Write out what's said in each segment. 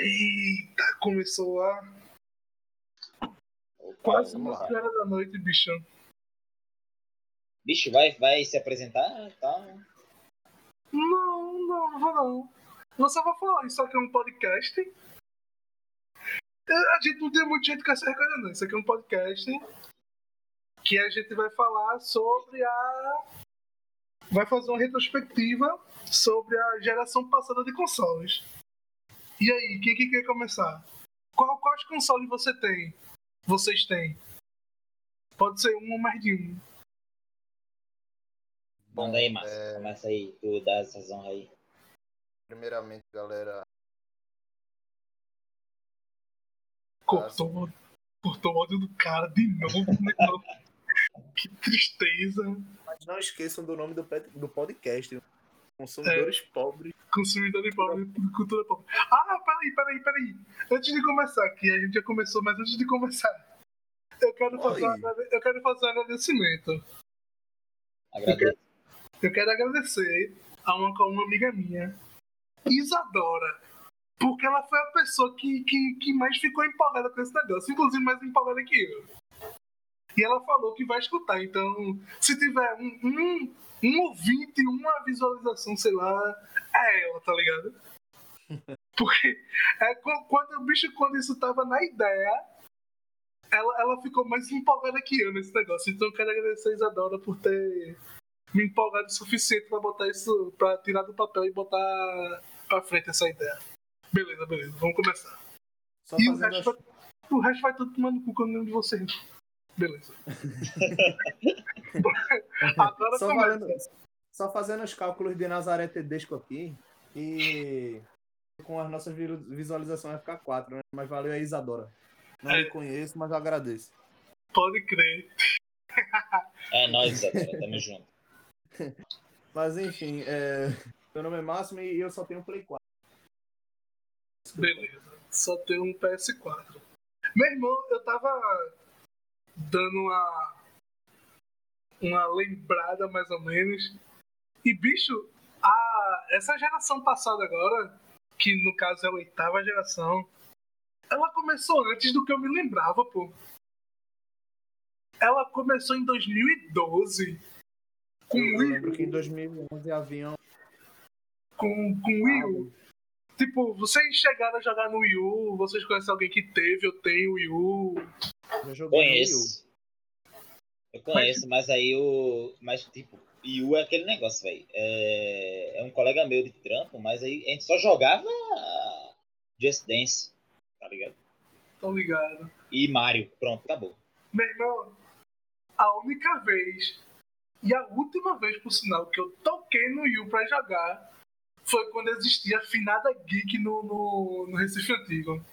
Eita, começou lá. Quase. 11 horas da noite, bicho. Bicho, vai, vai se apresentar? Tá. Não, não, não vou não. Eu só vou falar, isso aqui é um podcast. É, A gente não tem muito jeito com essa coisa, não. Isso aqui é um podcast que a gente vai falar sobre a. Vai fazer uma retrospectiva sobre a geração passada de consoles. E aí, quem que quer começar? Qual, quais consoles você tem? Vocês têm? Pode ser um ou mais de um. Manda aí, Márcio. é, Começa aí, tu dá essa honra aí. primeiramente, galera, Cortou, cortou o ódio do cara de novo, né? Que tristeza. mas não esqueçam do nome do, do podcast. Consumidores pobres. Consumidor de pobre, cultura pobre. Ah, peraí, peraí, peraí. Antes de começar aqui, a gente já começou, mas antes de começar, eu quero fazer, um, eu quero fazer um agradecimento. Agradeço. Eu quero agradecer a uma, a uma amiga minha, Isadora. Porque ela foi a pessoa que, que, que mais ficou empolgada com esse negócio, inclusive mais empolgada que eu. E ela falou que vai escutar, então, se tiver um, um, um ouvinte, uma visualização, sei lá, é ela, tá ligado? Porque é, qu- quando o bicho, quando isso tava na ideia, ela, ela ficou mais empolgada que eu nesse negócio. Então eu quero agradecer a Isadora por ter me empolgado o suficiente pra botar isso, pra tirar do papel e botar pra frente essa ideia. Beleza, beleza, vamos começar. Só E o resto, vai, o resto vai tudo tomando cu quando eu de vocês. Beleza. Agora só, começa. valendo- só fazendo os cálculos de Nazaré Tedesco aqui. E com as nossas vi- visualizações vai ficar quatro, né? Mas valeu aí, Isadora. Não É. conheço, mas eu agradeço. Pode crer. É nóis, Isadora. Tamo junto. Mas enfim, é... meu nome é Máximo e eu só tenho Play 4. Beleza. Só tem um PS4. Meu irmão, eu tava dando uma. Uma lembrada mais ou menos. E bicho, a, essa geração passada agora, que no caso é a oitava geração, ela começou antes do que eu me lembrava, pô. Ela começou em 2012. Com Eu Wii lembro que em U. 2011 havia um Com, com Wii U. Tipo, vocês chegaram a jogar no Wii U, vocês conhecem alguém que teve ou tem Wii U. Eu joguei no Wii U. Conheço. Eu conheço, mas aí o. Mas, tipo, Yu é aquele negócio, velho. É... é um colega meu de trampo, mas aí a gente só jogava Just Dance, tá ligado? Tô ligado. E Mario, pronto, acabou. Meu irmão, a única vez e a última vez, por sinal, que eu toquei no Wii U pra jogar foi quando existia a finada geek no, no, no Recife Antigo.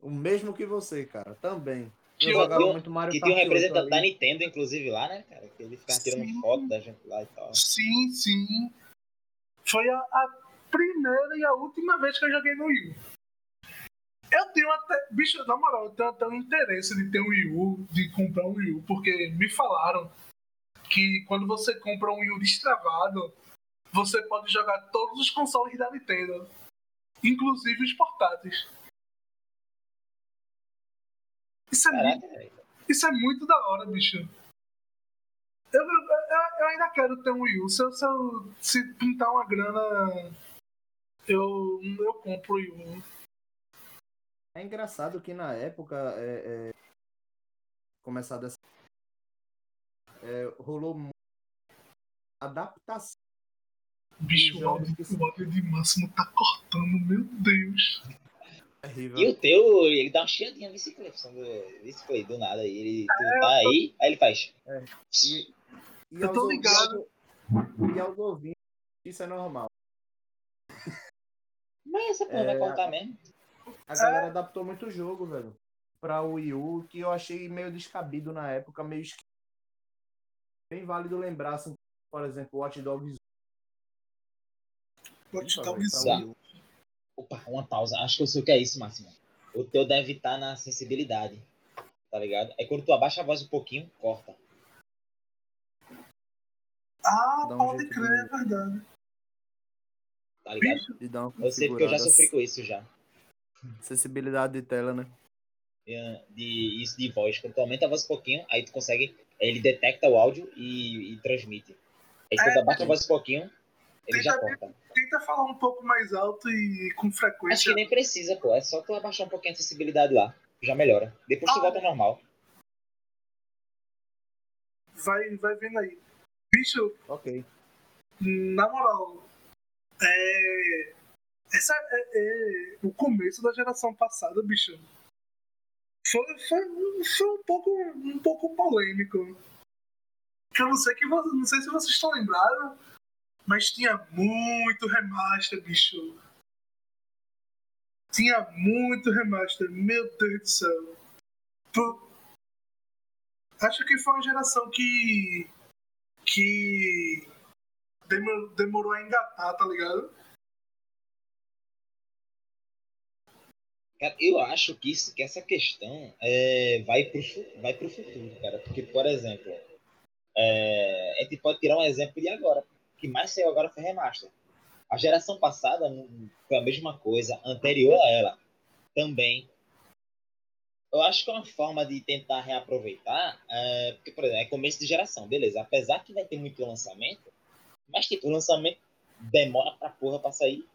O mesmo que você, cara, também. Que eu jogava muito Mario Que tinha um 8 representante da. Nintendo, inclusive, lá, né, cara? Que ele ficava tirando Sim. foto da gente lá e tal. Sim, sim. Foi a, a primeira e a última vez que eu joguei no Wii U. Eu tenho até. Bicho, na moral, eu tenho até um interesse de ter um Wii U, de comprar um Wii U, porque me falaram que quando você compra um Wii U destravado, você pode jogar todos os consoles da Nintendo, inclusive os portáteis. Isso é, muito, Caraca, isso é muito da hora, bicho. Eu, eu, eu- ainda quero ter um Wii U. Se, eu, se, eu- se pintar uma grana, eu, eu compro o Wii U. É engraçado que na época, é, é, começar dessa. é, rolou adaptação. Bicho, o áudio de Máximo tá cortando, meu Deus. Terrível. E o teu, ele dá uma chiadinha de bicicleta, do, bicicleta, do nada. aí Ele, tu tá aí, aí ele faz. E, e Eu tô ligado. E aos ouvintes, isso é normal. Mas essa porra vai É. contar mesmo. A galera adaptou muito o jogo, velho. Pra Wii U, que eu achei meio descabido na época, meio esqui- Bem válido lembrar, assim, por exemplo, Watch Dogs Watch Dogs. Opa, uma pausa. Acho que eu sei o que é isso, Máximo. O teu deve estar na sensibilidade. Tá ligado? É quando tu abaixa a voz um pouquinho, corta. Ah, um pode crer, é de- verdade. Tá ligado? E dá uma Eu sei porque eu já sofri com isso já. Sensibilidade de tela, né? É, De isso de voz. Quando tu aumenta a voz um pouquinho, aí tu consegue. Ele detecta o áudio e, e transmite. Aí quando É, abaixa a voz um pouquinho, ele já Tenta- corta. Tenta falar um pouco mais alto e com Acho frequência. que nem precisa, pô. É só tu abaixar um pouquinho a sensibilidade lá. Já melhora. Depois tu Ah. volta ao normal. Vai, vai vendo aí. Bicho, Ok. na moral, é. Essa é, é o começo da geração passada, bicho. Foi, foi, foi um, pouco, um pouco polêmico. Que eu não sei, que, não sei se vocês estão lembrados, mas tinha muito remaster, bicho. Tinha muito remaster, meu Deus do céu. Pô, Acho que foi uma geração que. que. demorou, a engatar, tá ligado? Eu acho que, isso, que essa questão é, vai, pro, fu- vai pro futuro, cara. Porque, por exemplo, é, a gente pode tirar um exemplo de agora. Que mais saiu agora foi remaster. A geração passada foi a mesma coisa, anterior a ela também. Eu acho que é uma forma de tentar reaproveitar, é, porque, por exemplo, é começo de geração, beleza. Apesar que vai ter muito lançamento, mas tipo, o lançamento demora pra porra pra sair.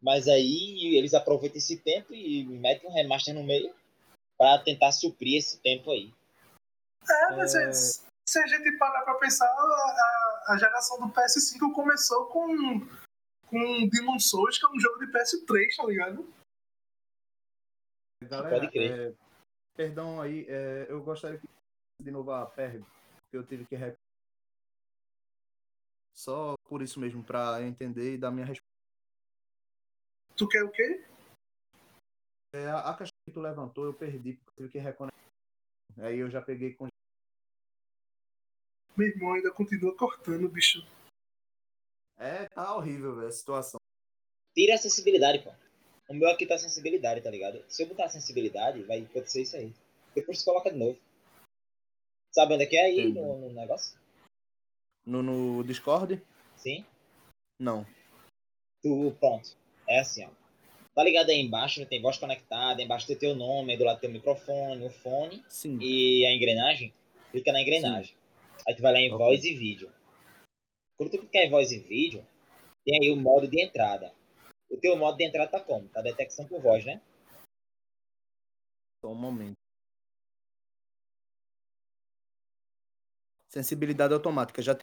Mas aí eles aproveitam esse tempo e metem um remaster no meio pra tentar suprir esse tempo aí. É, mas É. se a gente parar pra pensar, a, a- geração do PS5 começou com, com Demon Souls, que é um jogo de PS3, tá ligado? Galera, Pode crer. é, perdão aí, é, eu gostaria que de novo a pergunta, porque eu tive que. Só por isso mesmo, pra entender e dar minha resposta. Tu quer o quê? É, a, a questão que tu levantou, eu perdi, porque eu tive que reconectar. Aí eu já peguei com. Meu irmão ainda continua cortando, bicho. É, tá horrível, velho, a situação. Tira a sensibilidade, pô. O meu aqui tá sensibilidade, tá ligado? Se eu botar a sensibilidade, vai acontecer isso aí. Depois você coloca de novo. Sabe onde é que é aí no, no negócio? No, no Discord? Sim? Não. Tu, pronto. É assim, ó. Tá ligado aí embaixo, tem voz conectada, embaixo tem teu nome, aí do lado tem o microfone, o fone Sim. e a engrenagem. Clica na engrenagem. Aí tu vai lá em voz e vídeo. Quando tu clicar em voz e vídeo, tem aí o modo de entrada. O teu modo de entrada tá como? Tá detecção por voz, né? Só um momento. Sensibilidade automática. Já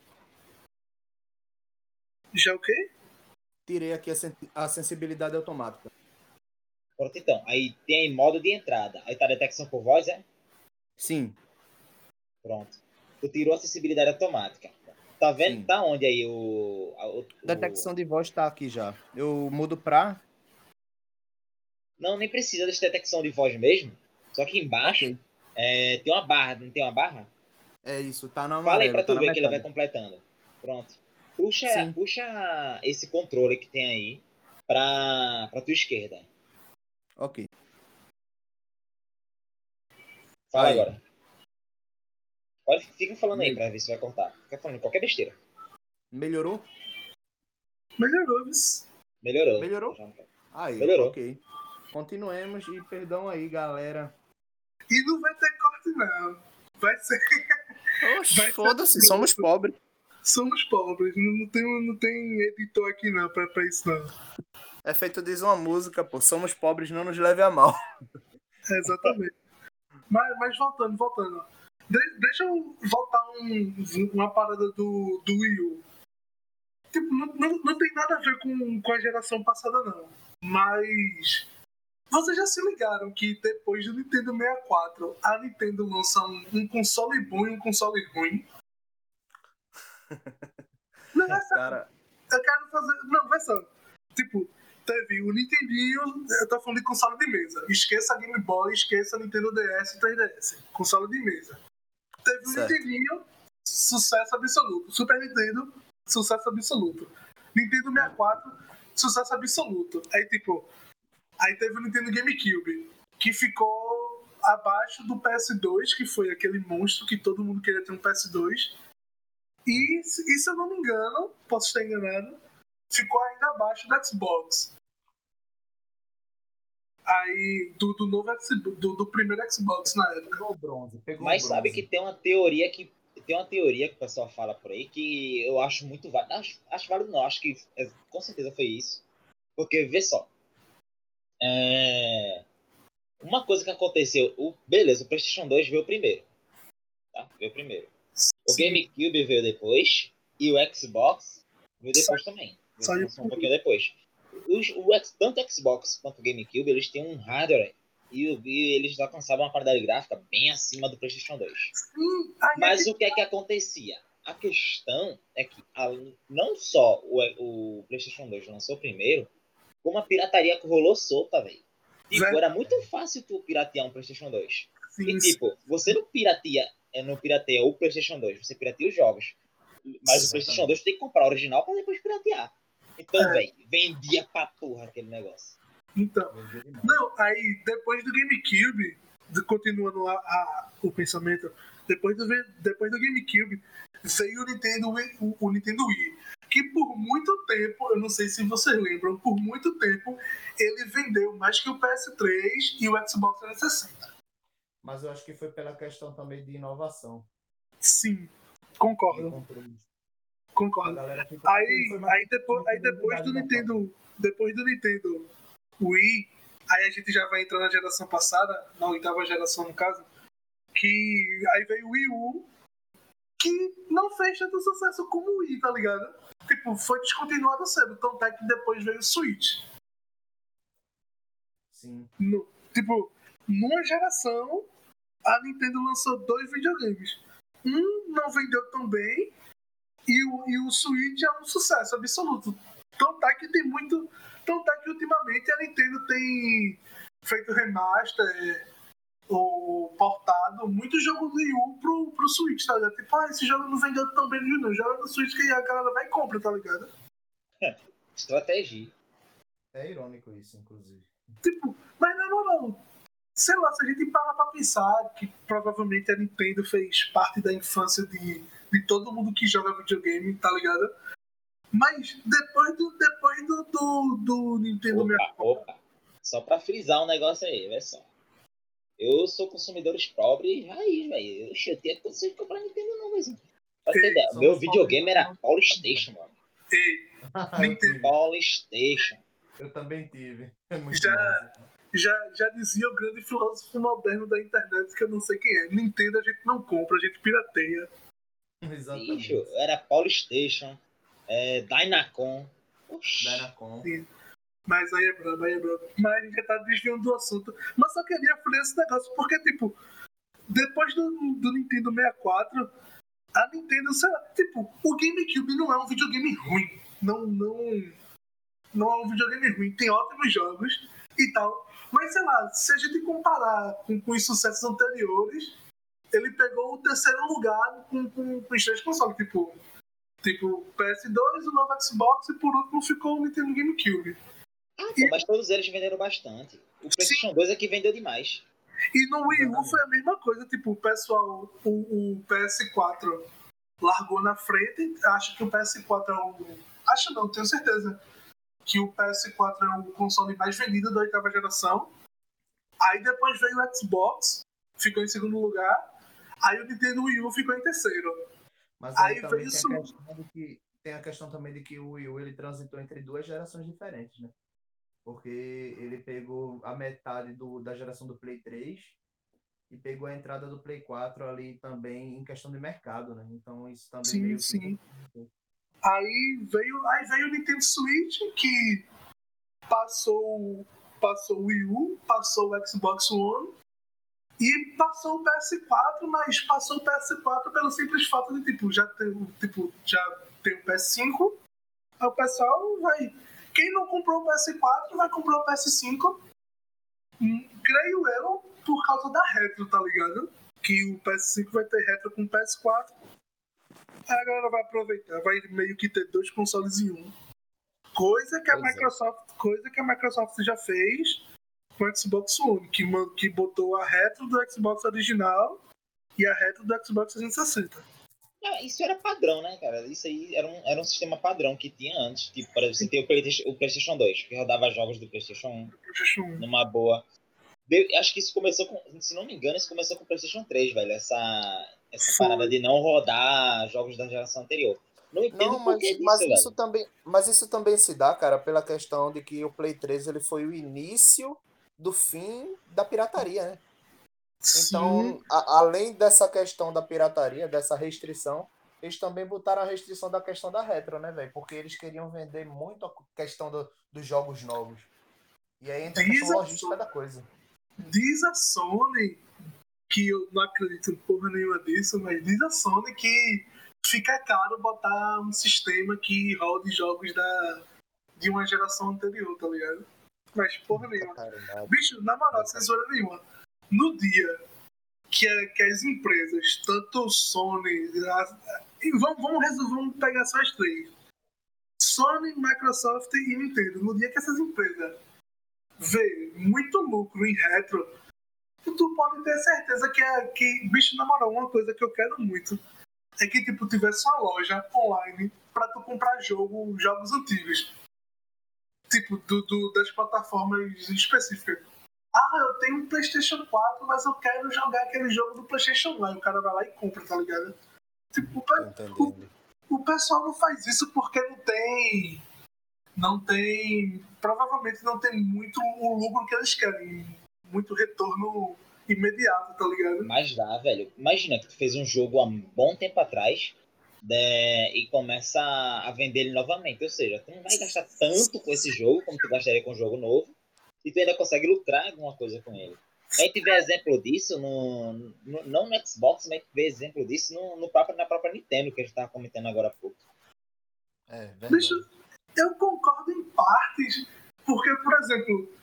Já o quê? tirei aqui a, sen- a sensibilidade automática. Pronto, então. Aí tem aí modo de entrada. Aí tá detecção por voz, é? Sim. Pronto. Tu tirou a acessibilidade automática. Tá vendo? Sim. Tá onde aí o. o- Detecção de voz tá aqui já. Eu mudo pra. Não, nem precisa dessa detecção de voz mesmo. Só que embaixo é, tem uma barra, não tem uma barra? É isso, tá na Fala aí pra tá tu na ver que ele vai completando. Pronto. Puxa, Sim. puxa esse controle que tem aí pra, pra tua esquerda. Ok. Fala Aí. agora. Pode, fica falando aí pra ver se vai cortar. Fica falando qualquer besteira. Melhorou? Melhorou, isso. Melhorou. Melhorou? Aí, Melhorou. ok. Continuemos e perdão aí, galera. E não vai ter corte, não. Vai ser. Oxe, foda-se, assim. somos pobres. Somos pobres, não, não, tem, não tem editor aqui não pra, pra isso não. É feito diz uma música, pô. Somos pobres, não nos leve a mal. É, exatamente. mas, mas voltando, voltando. De- deixa eu voltar um, uma parada do, do Wii U. Tipo, não, não, não tem nada a ver com, com a geração passada, não. Mas. Vocês já se ligaram que depois do Nintendo 64, a Nintendo lança um, um console bom e um console ruim? Não, é. Cara, Eu quero fazer. Não, vai só. Tipo, teve o Nintendinho. Eu tô falando de console de mesa. Esqueça a Game Boy, esqueça a Nintendo DS e 3DS. Console de mesa. Teve o Certo. Nintendinho, sucesso absoluto. Super Nintendo, sucesso absoluto. Nintendo 64, sucesso absoluto. Aí, tipo. Aí teve o Nintendo GameCube, que ficou abaixo do PS2, que foi aquele monstro que todo mundo queria ter um PS2. E, e se eu não me engano, posso estar enganado, ficou ainda abaixo do Xbox. Aí, do, do novo Xbox, do, do primeiro Xbox na época. Pegou o bronze. Pegou Mas o sabe bronze. que tem uma teoria que. Tem uma teoria que o pessoal fala por aí que eu acho muito válido. Acho, acho válido não, acho que é, com certeza foi isso. Porque, vê só. É, Uma coisa que aconteceu. O... Beleza, o PlayStation 2 veio primeiro. Tá? Veio primeiro. O Sim. GameCube veio depois. E o Xbox veio depois também. saiu Veio um pouquinho depois. Os, o, tanto o Xbox quanto o GameCube, eles têm um hardware. E, o- e eles alcançavam uma qualidade gráfica bem acima do PlayStation 2. Sim, aí Mas é o que é que acontecia? A questão é que a- não só o, o PlayStation 2 lançou primeiro, como a pirataria rolou solta, velho. Tipo, Velho. era muito fácil tu piratear um PlayStation 2. que- E sim, tipo, você não pirateia, é, não pirateia o PlayStation 2, você pirateia os jogos. Mas o Exatamente. PlayStation 2 tu tem que comprar o original pra depois piratear. Então, É. velho, vendia pra porra aquele negócio. Então. Não, aí depois do GameCube, continuando a, a- o pensamento, depois do, depois do GameCube, veio o Nintendo, Wii- o, o Nintendo Wii. Que por muito tempo, eu não sei se vocês lembram, por muito tempo ele vendeu mais que o PS3 e o Xbox 360. Mas eu acho que foi pela questão também de inovação. Sim, concordo, concordo. Aí, aí, depois, aí depois do Nintendo, depois do Nintendo Wii, aí a gente já vai entrar na geração passada, na oitava geração no caso, que aí veio o Wii U, que não fez tanto sucesso como o Wii, tá ligado? Tipo, foi descontinuado cedo, tanto é que depois veio o Switch. Sim. No- tipo, numa geração, a Nintendo lançou dois videogames. Um não vendeu tão bem e o, e o Switch é um sucesso absoluto. Tanto é que tem muito. Tanto é que ultimamente a Nintendo tem feito remaster ou portado muito jogo do Wii U pro, pro Switch, tá ligado? Tipo, ah, esse jogo não vendeu tão bem no Wii, não. Joga no Switch que a galera vai e compra, tá ligado? Estratégia. É irônico isso, inclusive. Tipo, mas na moral, sei lá, se a gente parar pra pensar que provavelmente a Nintendo fez parte da infância de, de todo mundo que joga videogame, tá ligado? Mas depois do, depois do, do, do Nintendo Opa, 64, opa. Só pra frisar um negócio aí, vê só. Eu sou consumidores pobres raiz, velho. Eu eu tinha de comprar Nintendo não, mas. Pra ter Ei, meu videogame era não. Polystation, mano. ei, eu, Nintendo. Polystation. eu também tive. É muito Já- massa. já, já dizia o grande filósofo moderno da internet, que eu não sei quem é. Nintendo a gente não compra, a gente pirateia. Exatamente. Bicho, era Polystation, é, Dynacon. Oxi. Dynacon. Mas aí é brabo, aí é brabo. Mas a gente já tá desviando do assunto. Mas só queria falar esse negócio, porque, tipo, depois do, do Nintendo 64, a Nintendo, sei lá, tipo, o GameCube não é um videogame ruim. Não, não, não é um videogame ruim. Tem ótimos jogos e tal. Mas, sei lá, se a gente comparar com, com os sucessos anteriores, ele pegou o terceiro lugar com, com, com os três consoles. Tipo, tipo, PS2, o novo Xbox e por último ficou o Nintendo GameCube. Pô, mas todos eles venderam bastante. O PlayStation 2 é que vendeu demais. E no Wii U foi a mesma coisa, tipo, o pessoal, o, o PS4 largou na frente, acho que o PS4 é o. Acho não, tenho certeza. Que o PS4 é o console mais vendido da oitava geração. Aí depois veio o Xbox, ficou em segundo lugar. Aí o Nintendo Wii U ficou em terceiro. Mas aí, Aí também veio tem, isso. a que, tem a questão também de que o Wii U ele transitou entre duas gerações diferentes, né? Porque ele pegou a metade do, da geração do Play 3 e pegou a entrada do Play 4 ali também em questão de mercado, né? Então isso também Sim, meio que- sim. Aí veio, aí veio o Nintendo Switch, que passou, passou o Wii U, passou o Xbox One e passou o PS4, mas passou o PS4 pelo simples fato de tipo, já tem, tipo, já tem o PS5, aí o pessoal vai. Quem não comprou o PS4 vai comprar o PS5. Hum, creio eu, por causa da retro, tá ligado? Que o PS5 vai ter retro com o PS4. Aí a galera vai aproveitar, vai meio que ter dois consoles em um. Coisa que a Pois é. Microsoft, coisa que a Microsoft já fez com o Xbox One, que, que botou a retro do Xbox original e a retro do Xbox 360. Ah, Isso era padrão, né, cara? Isso aí era um, era um sistema padrão que tinha antes. Tipo, por exemplo, você tem o PlayStation, o PlayStation 2, que rodava jogos do PlayStation 1 PlayStation 1. numa boa. Deu- acho que isso começou com. Se não me engano, isso começou com o PlayStation 3, velho. Essa, essa parada de não rodar jogos da geração anterior. Não entendo Não, mas, disso, mas velho. isso também, mas isso também se dá, cara, pela questão de que o Play 3 ele foi o início do fim da pirataria, né? Então, a- além dessa questão da pirataria, dessa restrição, eles também botaram a restrição da questão da retro, né, velho? Porque eles queriam vender muito a questão do- dos jogos novos. E aí entra a questão Isso. logística da coisa. Diz a Sony, que eu não acredito em porra nenhuma disso, mas diz a Sony que fica caro botar um sistema que rode jogos da, de uma geração anterior, tá ligado? Mas porra nenhuma. Caramba. Bicho, na moral, sem zoeira nenhuma. No dia que, a- que as empresas, tanto Sony. a- e vamos, vamos, resolver, vamos pegar só as três: Sony, Microsoft e Nintendo. No dia que essas empresas vê muito lucro em retro, tu, tu pode ter certeza que, é, que, bicho, na moral, uma coisa que eu quero muito é que tipo, tivesse uma loja online pra tu comprar jogo, jogos antigos. Tipo, do, do- das plataformas específicas. Ah, eu tenho um PlayStation 4, mas eu quero jogar aquele jogo do PlayStation 1. Aí o cara vai lá e compra, tá ligado? Tipo, o entendendo. o pessoal não faz isso porque não tem. Não tem. Provavelmente não tem muito o lucro que eles querem. Muito retorno imediato, tá ligado? Mas dá, velho. Imagina que tu fez um jogo há um bom tempo atrás né, e começa a vender ele novamente. Ou seja, tu não vai gastar tanto com esse jogo como tu gastaria com um jogo novo e tu ainda consegue lucrar alguma coisa com ele. A gente vê exemplo disso no, no- não no Xbox, mas a gente vê exemplo disso no, no próprio, na própria Nintendo, que a gente tava comentando agora há pouco. É, Bicho, verdade. eu concordo em partes, porque, por exemplo,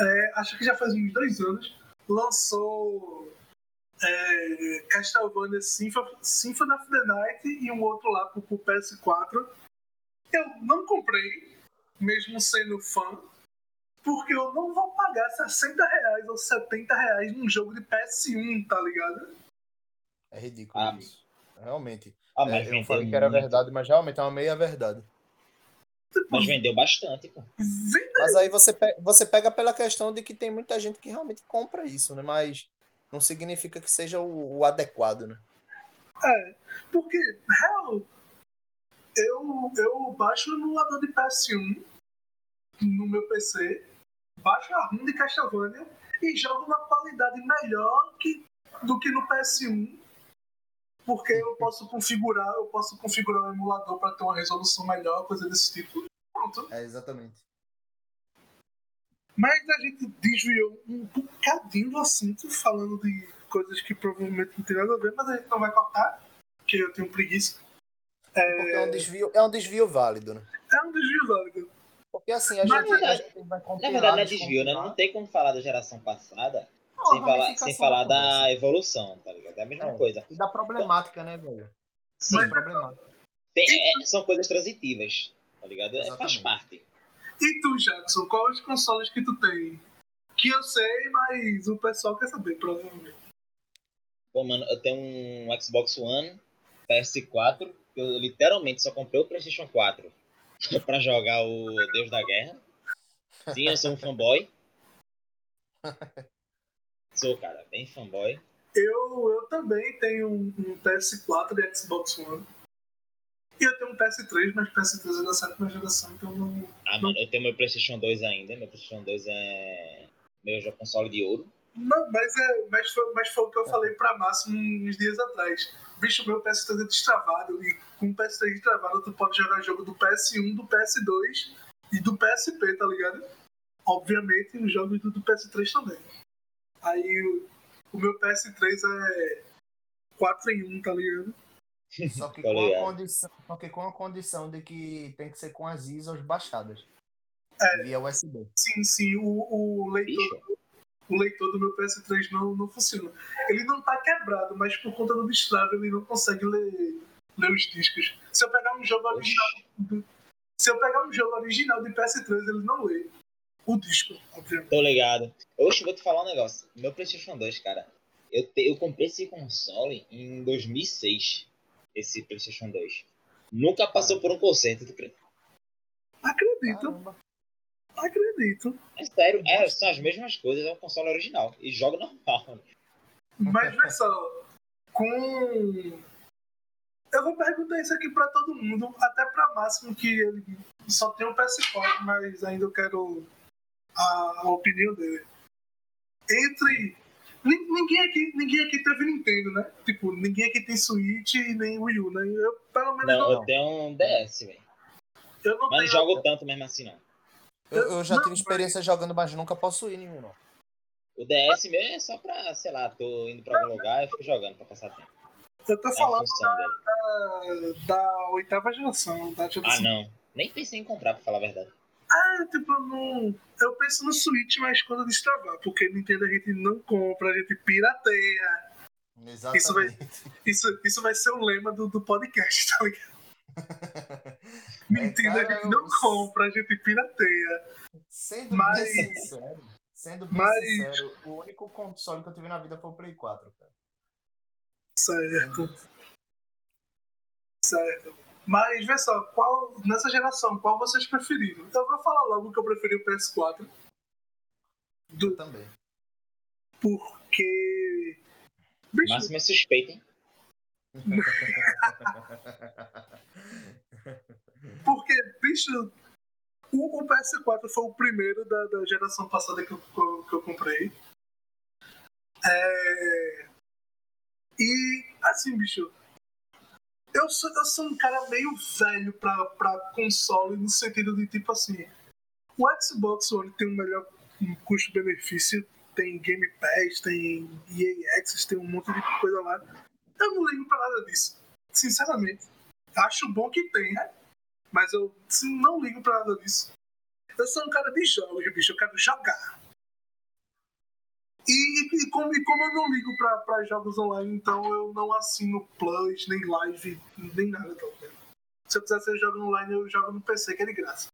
é, acho que já faz uns dois anos, lançou é, Castlevania Symphony, Symphony of the Night e um outro lá pro, pro PS4. Eu não comprei, mesmo sendo fã, porque eu não vou pagar 60 reais ou 70 reais num jogo de PS1, tá ligado? É ridículo Ah, isso. Realmente. Ah, É, mas eu falei que era muito. verdade, mas realmente é uma meia verdade. Mas vendeu bastante, pô. Mas aí você, pe- você pega pela questão de que tem muita gente que realmente compra isso, né? Mas não significa que seja o, o adequado, né? É, porque, real, eu, eu baixo o emulador de PS1 no meu PC, baixo a ROM de Castlevania e jogo na qualidade melhor que, do que no PS1. Porque eu posso configurar, eu posso configurar o emulador para ter uma resolução melhor, coisa desse tipo. Pronto. É, exatamente. Mas a gente desviou um bocadinho do assunto, falando de coisas que provavelmente não tem nada a ver, mas a gente não vai cortar, porque eu tenho preguiça. Porque é um desvio, é um desvio válido, né? É um desvio válido. Porque assim, a Mas, gente, na a gente vai Na compilar, verdade, não é desvio, né? Não tem como falar da geração passada Não, sem falar, sem falar da conversa. evolução, tá ligado? É a mesma É. coisa. E da problemática, né, velho? Sim, Mas- problemática. tem- é- são coisas transitivas, tá ligado? É, faz parte. E tu, Jackson, quais os consoles que tu tem? Que eu sei, mas o pessoal quer saber, provavelmente. Pô, mano, eu tenho um Xbox One, PS4, que eu literalmente só comprei o PlayStation 4 pra jogar o Deus da Guerra. Sim, eu sou um fanboy. Sou, cara, bem fanboy. Eu, eu também tenho um, um PS4 e Xbox One. E eu tenho um PS3, mas PS3 é da sétima geração, então não. Ah, mano, eu tenho meu PlayStation 2 ainda. Meu PlayStation 2 é meu jogo console de ouro. Não, mas, é, mas, foi, mas foi o que eu falei pra Márcio uns dias atrás. Bicho, meu PS3 é destravado. E com o PS3 destravado, tu pode jogar jogo do PS1, do PS2 e do PSP, tá ligado? Obviamente, os jogos do, do PS3 também. Aí o, o meu PS3 é 4 em 1, tá ligado? Só que, Tá com a condição, só que com a condição de que tem que ser com as ISOs baixadas. É. Via USB. Sim, sim, o, o leitor o leitor do meu PS3 não, não funciona. Ele não tá quebrado, mas por conta do destrave ele não consegue ler, ler os discos. Se eu pegar um jogo original. do- se eu pegar um jogo original de PS3, ele não lê. O disco, obviamente. tô ligado. Oxe, vou te falar um negócio. Meu PlayStation 2, cara. Eu, te- eu comprei esse console em 2006. Esse PlayStation 2. Nunca passou por um concerto, tu crê? Acredito, Caramba. acredito. É sério, é, são as mesmas coisas, é um console original. E joga normal. Mas vê só, com. Eu vou perguntar isso aqui pra todo mundo, até pra Máximo, que ele só tem um PS4, mas ainda eu quero a, a opinião dele. Entre. Nin- Ninguém aqui, ninguém aqui teve Nintendo, né? Tipo, ninguém aqui tem Switch e nem Wii U, né? Eu, pelo menos, Não, não, eu tenho um DS, velho. eu não Mas não tenho. jogo tanto mesmo assim, não. Eu, eu já Não, tive experiência jogando, mas nunca posso ir nenhum, não. O DS meu é só pra, sei lá, tô indo pra algum lugar e fico jogando pra passar tempo. Eu tô É falando dele. da, da oitava geração, da Ah, não. Nem pensei em comprar, pra falar a verdade. Ah, tipo, não. Eu penso no Switch, mas quando destravar, porque Nintendo a gente não compra, a gente pirateia. Exatamente. Isso vai- Isso, isso vai ser o lema do, do podcast, tá ligado? Nintendo a cara, gente não eu- compra, a gente pirateia. Sendo Mas- bem sincero, sendo bem Mas- sincero, o único console que eu tive na vida foi o Play 4, cara. Certo, certo. Mas vê só, qual, nessa geração, qual vocês preferiram? Então eu vou falar logo que eu preferi o PS4. Eu Do, também. porque. Bicho, Máximo suspeito, hein? Porque, bicho, o, o PS4 foi o primeiro da, da geração passada que eu, que eu- que eu comprei. É, E, assim, bicho, eu sou, eu sou um cara meio velho pra, pra console, no sentido de, tipo assim, o Xbox One tem um melhor custo-benefício, tem Game Pass, tem EA Access, tem um monte de coisa lá. Eu não ligo pra nada disso, sinceramente. Acho bom que tenha, mas eu assim, não ligo pra nada disso. Eu sou um cara de jogos, bicho. Eu quero jogar. E, e como, e como eu não ligo pra, pra jogos online, então eu não assino Plus, nem Live, nem nada. Tá ligado? Se eu quiser ser jogo online, eu jogo no PC, que é de graça.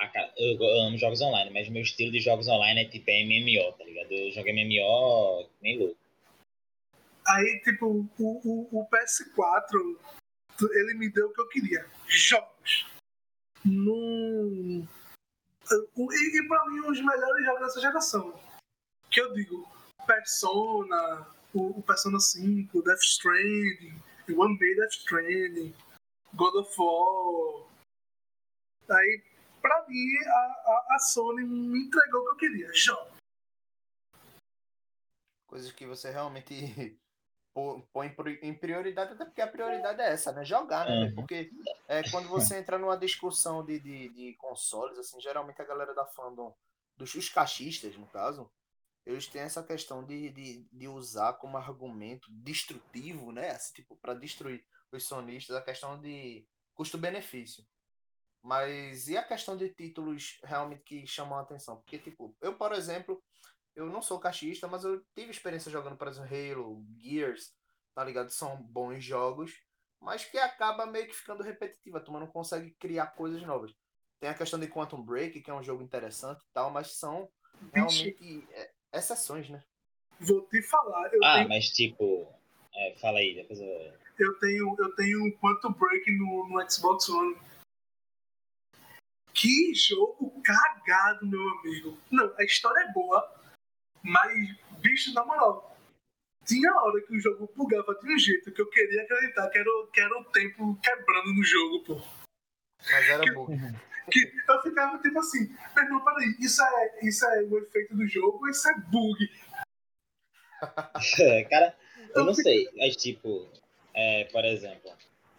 Ah, eu, amo jogos online, mas meu estilo de jogos online é tipo é MMO, tá ligado? Eu jogo MMO nem louco. Aí, tipo, o, o, o PS4, ele me deu o que eu queria. Jogos. Num... E, e pra mim, os melhores jogos dessa geração. Que eu digo, Persona, o, o Persona 5, Death Stranding, One Day Death Stranding, God of War. Aí, pra mim, a, a, a Sony me entregou o que eu queria. Jogos. Coisas que você realmente põe em prioridade, até porque a prioridade é essa, né? Jogar, né? Uhum. Porque é, quando você entra numa discussão de, de, de consoles, assim, geralmente a galera da fandom, dos os cachistas, no caso, eles têm essa questão de, de, de usar como argumento destrutivo, né? Assim, tipo, para destruir os sonistas, a questão de custo-benefício. Mas e a questão de títulos realmente que chamam a atenção? Porque, tipo, eu, por exemplo, eu não sou cachista, mas eu tive experiência jogando, por exemplo, Halo, Gears, tá ligado? São bons jogos, mas que acaba meio que ficando repetitiva, a turma não consegue criar coisas novas. Tem a questão de Quantum Break, que é um jogo interessante e tal, mas são realmente é, exceções, né? Vou te falar, eu Ah, tenho mas tipo. é, fala aí, depois eu. eu tenho, eu tenho um Quantum Break no, no Xbox One. Que jogo cagado, meu amigo. Não, a história é boa, mas, bicho, na moral, tinha hora que o jogo bugava de um jeito que eu queria acreditar que era, o- que era o tempo quebrando no jogo, pô. Mas era bug. Que eu ficava tipo assim, mas não, peraí, isso é, isso é o efeito do jogo ou isso é bug? Cara, eu não sei, mas tipo, é, por exemplo,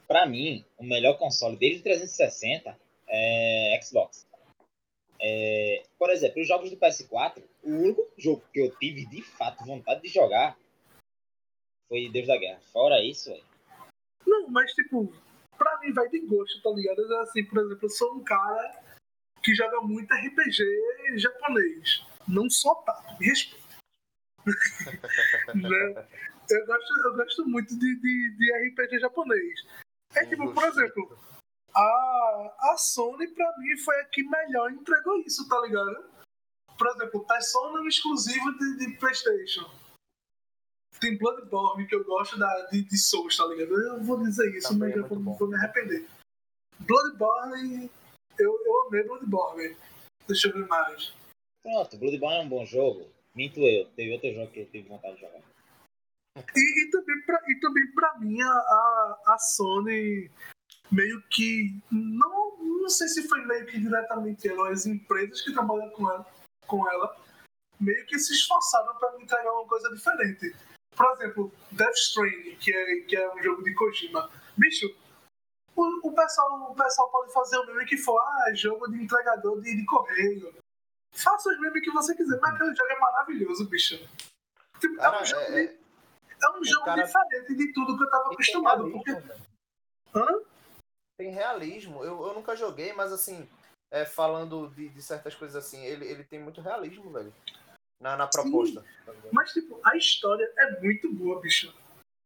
pra mim, o melhor console desde o 360 é Xbox. É, por exemplo, os jogos do PS4, o único jogo que eu tive de fato vontade de jogar foi Deus da Guerra. Fora isso, velho. Não, mas tipo, pra mim vai de gosto, tá ligado? É Assim, por exemplo, eu sou um cara que joga muito RPG japonês. Não só tá, me respeita. né? eu, gosto, eu gosto muito de, de, de RPG japonês. É tipo, por exemplo, a, a Sony pra mim foi a que melhor entregou isso, tá ligado? Por exemplo, Persona é um exclusivo de, de Playstation. Tem Bloodborne que eu gosto da, de, de Souls, tá ligado? Eu vou dizer isso, Também mas é eu vou, vou me arrepender. Bloodborne, eu, eu amei Bloodborne. Deixa eu ver mais. Pronto, Bloodborne é um bom jogo. Minto eu. Teve outro jogo que eu tive vontade de jogar. E, e também, pra, e também pra mim, a, a, Sony meio que. Não, não sei se foi meio que diretamente ela, as empresas que trabalham com ela, com ela meio que se esforçaram pra me entregar uma coisa diferente. Por exemplo, Death Stranding, que é, que é um jogo de Kojima. Bicho, o, o, pessoal, o pessoal pode fazer o meme que for, ah, jogo de entregador de, de correio. Faça os memes que você quiser, mas aquele jogo é maravilhoso, bicho. Tipo, é Cara, um jogo, é, de- é, é um jogo cara- diferente de tudo que eu tava e tem acostumado. Porque. velho. Hã? Tem realismo. Eu, eu nunca joguei, mas assim, é, falando de, de certas coisas assim, ele, ele tem muito realismo, velho. Na, na proposta. ligado? Mas, tipo, a história é muito boa, bicho.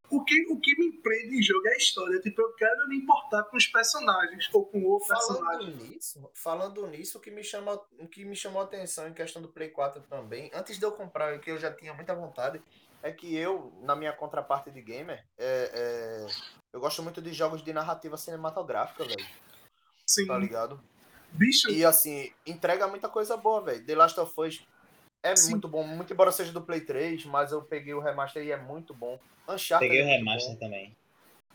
O que, o que me prende em jogo é a história. Tipo, eu quero me importar com os personagens ou com o. Falando nisso, falando nisso, o que me chama, o que me chamou a atenção em questão do Play 4 também, antes de eu comprar, que eu já tinha muita vontade, é que eu, na minha contraparte de gamer, é, é, eu gosto muito de jogos de narrativa cinematográfica, velho. Sim. Tá ligado? Bicho, E assim, entrega muita coisa boa, velho. The Last of Us é Sim. muito bom, muito embora seja do Play 3, mas eu peguei o remaster e é muito bom. Uncharted Peguei o é muito remaster bom, também.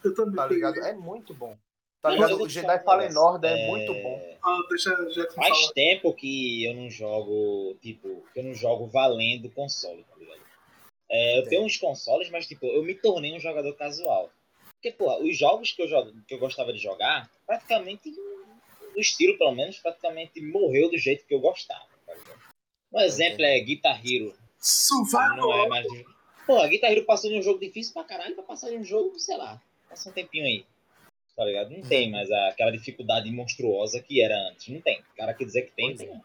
eu também. tá peguei. ligado? É muito bom. Tá ligado? O Jedi falar Fallen. Order é muito bom. Ah, deixa Faz fala. tempo que eu não jogo, tipo, que eu não jogo valendo console, tá ligado? É, eu tenho uns consoles, mas, tipo, eu me tornei um jogador casual. Porque, porra, os jogos que eu, jogo, que eu gostava de jogar, praticamente, o estilo, pelo menos, praticamente morreu do jeito que eu gostava? Um exemplo é Guitar Hero. Survival. Não é mais. Porra, Guitar Hero passou de um jogo difícil pra caralho pra passar de um jogo, sei lá, passa um tempinho aí. Tá ligado? Não tem mais a- aquela dificuldade monstruosa que era antes. Não tem. O cara que dizer que tem, Pois tem. é.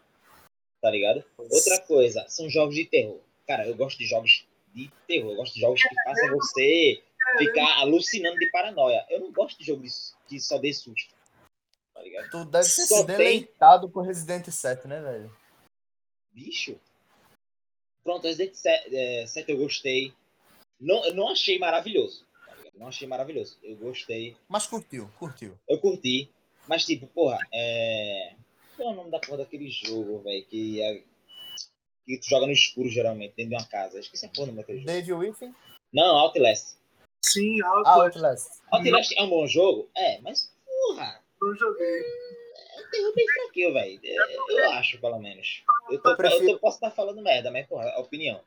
Tá ligado? Outra coisa, são jogos de terror. Cara, eu gosto de jogos de terror. Eu gosto de jogos que fazem você ficar alucinando de paranoia. Eu não gosto de jogos que só dê susto. Tá ligado? Tu deve ter Só se tem- deleitado por Resident 7, né, velho? Bicho. Pronto, Resident 7, é, 7 eu gostei. Não, eu não achei maravilhoso. tá? Não achei maravilhoso. Eu gostei. Mas curtiu, curtiu. Eu curti. Mas, tipo, porra, é. Qual é o nome da porra daquele jogo, velho? Que, é... que tu joga no escuro, geralmente, dentro de uma casa. Esqueci a porra do nome daquele jogo. Dave Within, Não, Outlast. Sim, Outlast. Outlast. Outlast é um bom jogo? É, mas, porra, Não joguei. é um terror bem fraquinho, velho. É, Eu acho, pelo menos. Eu, tô, Eu prefiro- eu, posso estar falando merda, mas, porra, é opinião.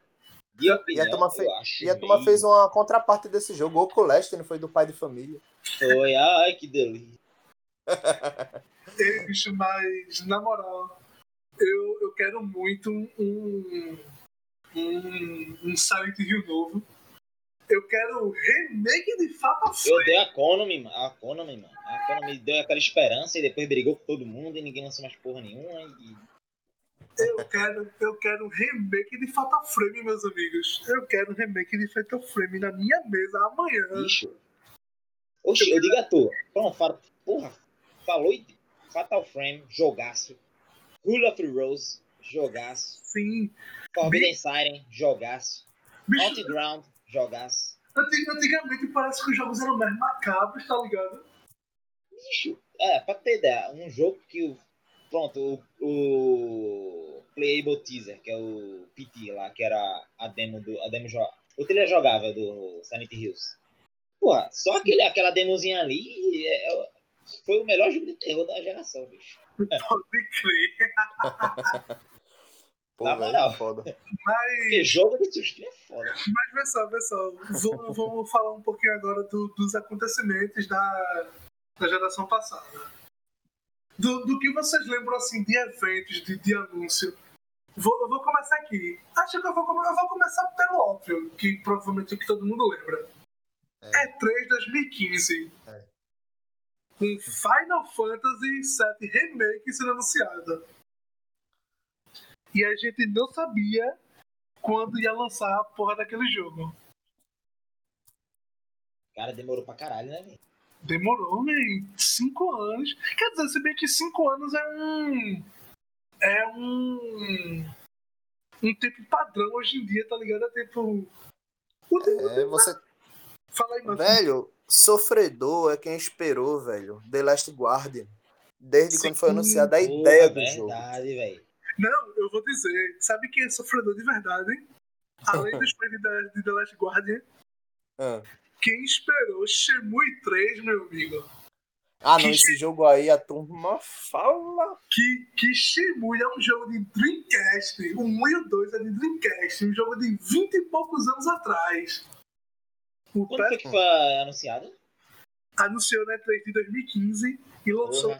De opinião, E a turma, fe- eu e a turma meio- fez uma contraparte desse jogo. O Oculest, não foi do pai de família. Foi, ai, que delícia. Ei, bicho, mas na moral, eu, eu quero muito um, um, um Silent Hill novo. Eu quero remake de Fatal Eu Frame. dei a Konami, mano. A Konami, mano. A Konami deu aquela esperança e depois brigou com todo mundo e ninguém lançou mais porra nenhuma. E... Eu quero, eu quero um remake de Fatal Frame, meus amigos. Eu quero um remake de Fatal Frame na minha mesa amanhã. Bicho. Oxi, eu digo a tu. Pronto, fala, porra, falou e Fatal Frame, jogaço. Rule of the Rose, jogaço. Sim. Forbidden Siren, jogaço. Bicho, Outground, jogaço. antig- antigamente parece que os jogos eram mais macabros, tá ligado? Bicho, é, pra ter ideia, um jogo que o. Pronto, o, o Playable Teaser, que é o PT lá, que era a demo do. A demo jo- o trailer jogável do Silent Hills. Porra, só aquele, aquela demozinha ali é- é- foi o melhor jogo de terror da geração, bicho. Pode crer. Pô, Na velho, moral. foda. Mas. Porque jogo de susto é foda. Mas vê só, vê só. Vamos, vamos falar um pouquinho agora do- dos acontecimentos da, da geração passada. Do, do que vocês lembram assim de eventos, de, de anúncio. Vou, eu vou começar aqui. Acho que eu vou, eu vou começar pelo óbvio, que provavelmente é o que todo mundo lembra. É. E3 2015. É. Com Final Fantasy VII Remake sendo anunciado. E a gente não sabia quando ia lançar a porra daquele jogo. Cara, demorou pra caralho, né, velho? Demorou, né? Cinco anos. Quer dizer, se bem que cinco anos é um. É um. Um tempo padrão hoje em dia, tá ligado? É tempo. É, você. Fala aí, mano. Velho, sofredor é quem esperou, velho. The Last Guardian. Desde Sim. quando foi anunciada a ideia do verdade, jogo. Véio. Não, eu vou dizer. Sabe quem é sofredor de verdade? Além dos fãs de, de The Last Guardian. Ah. Quem esperou Shemui 3, meu amigo. Ah, não, esse jogo aí a turma fala. Que, que Shemui é um jogo de Dreamcast. O 1 e o 2 é de Dreamcast. Um jogo de 20 e poucos anos atrás. O Quando foi que foi anunciado? Anunciou na E3 de 2015 e lançou, uhum.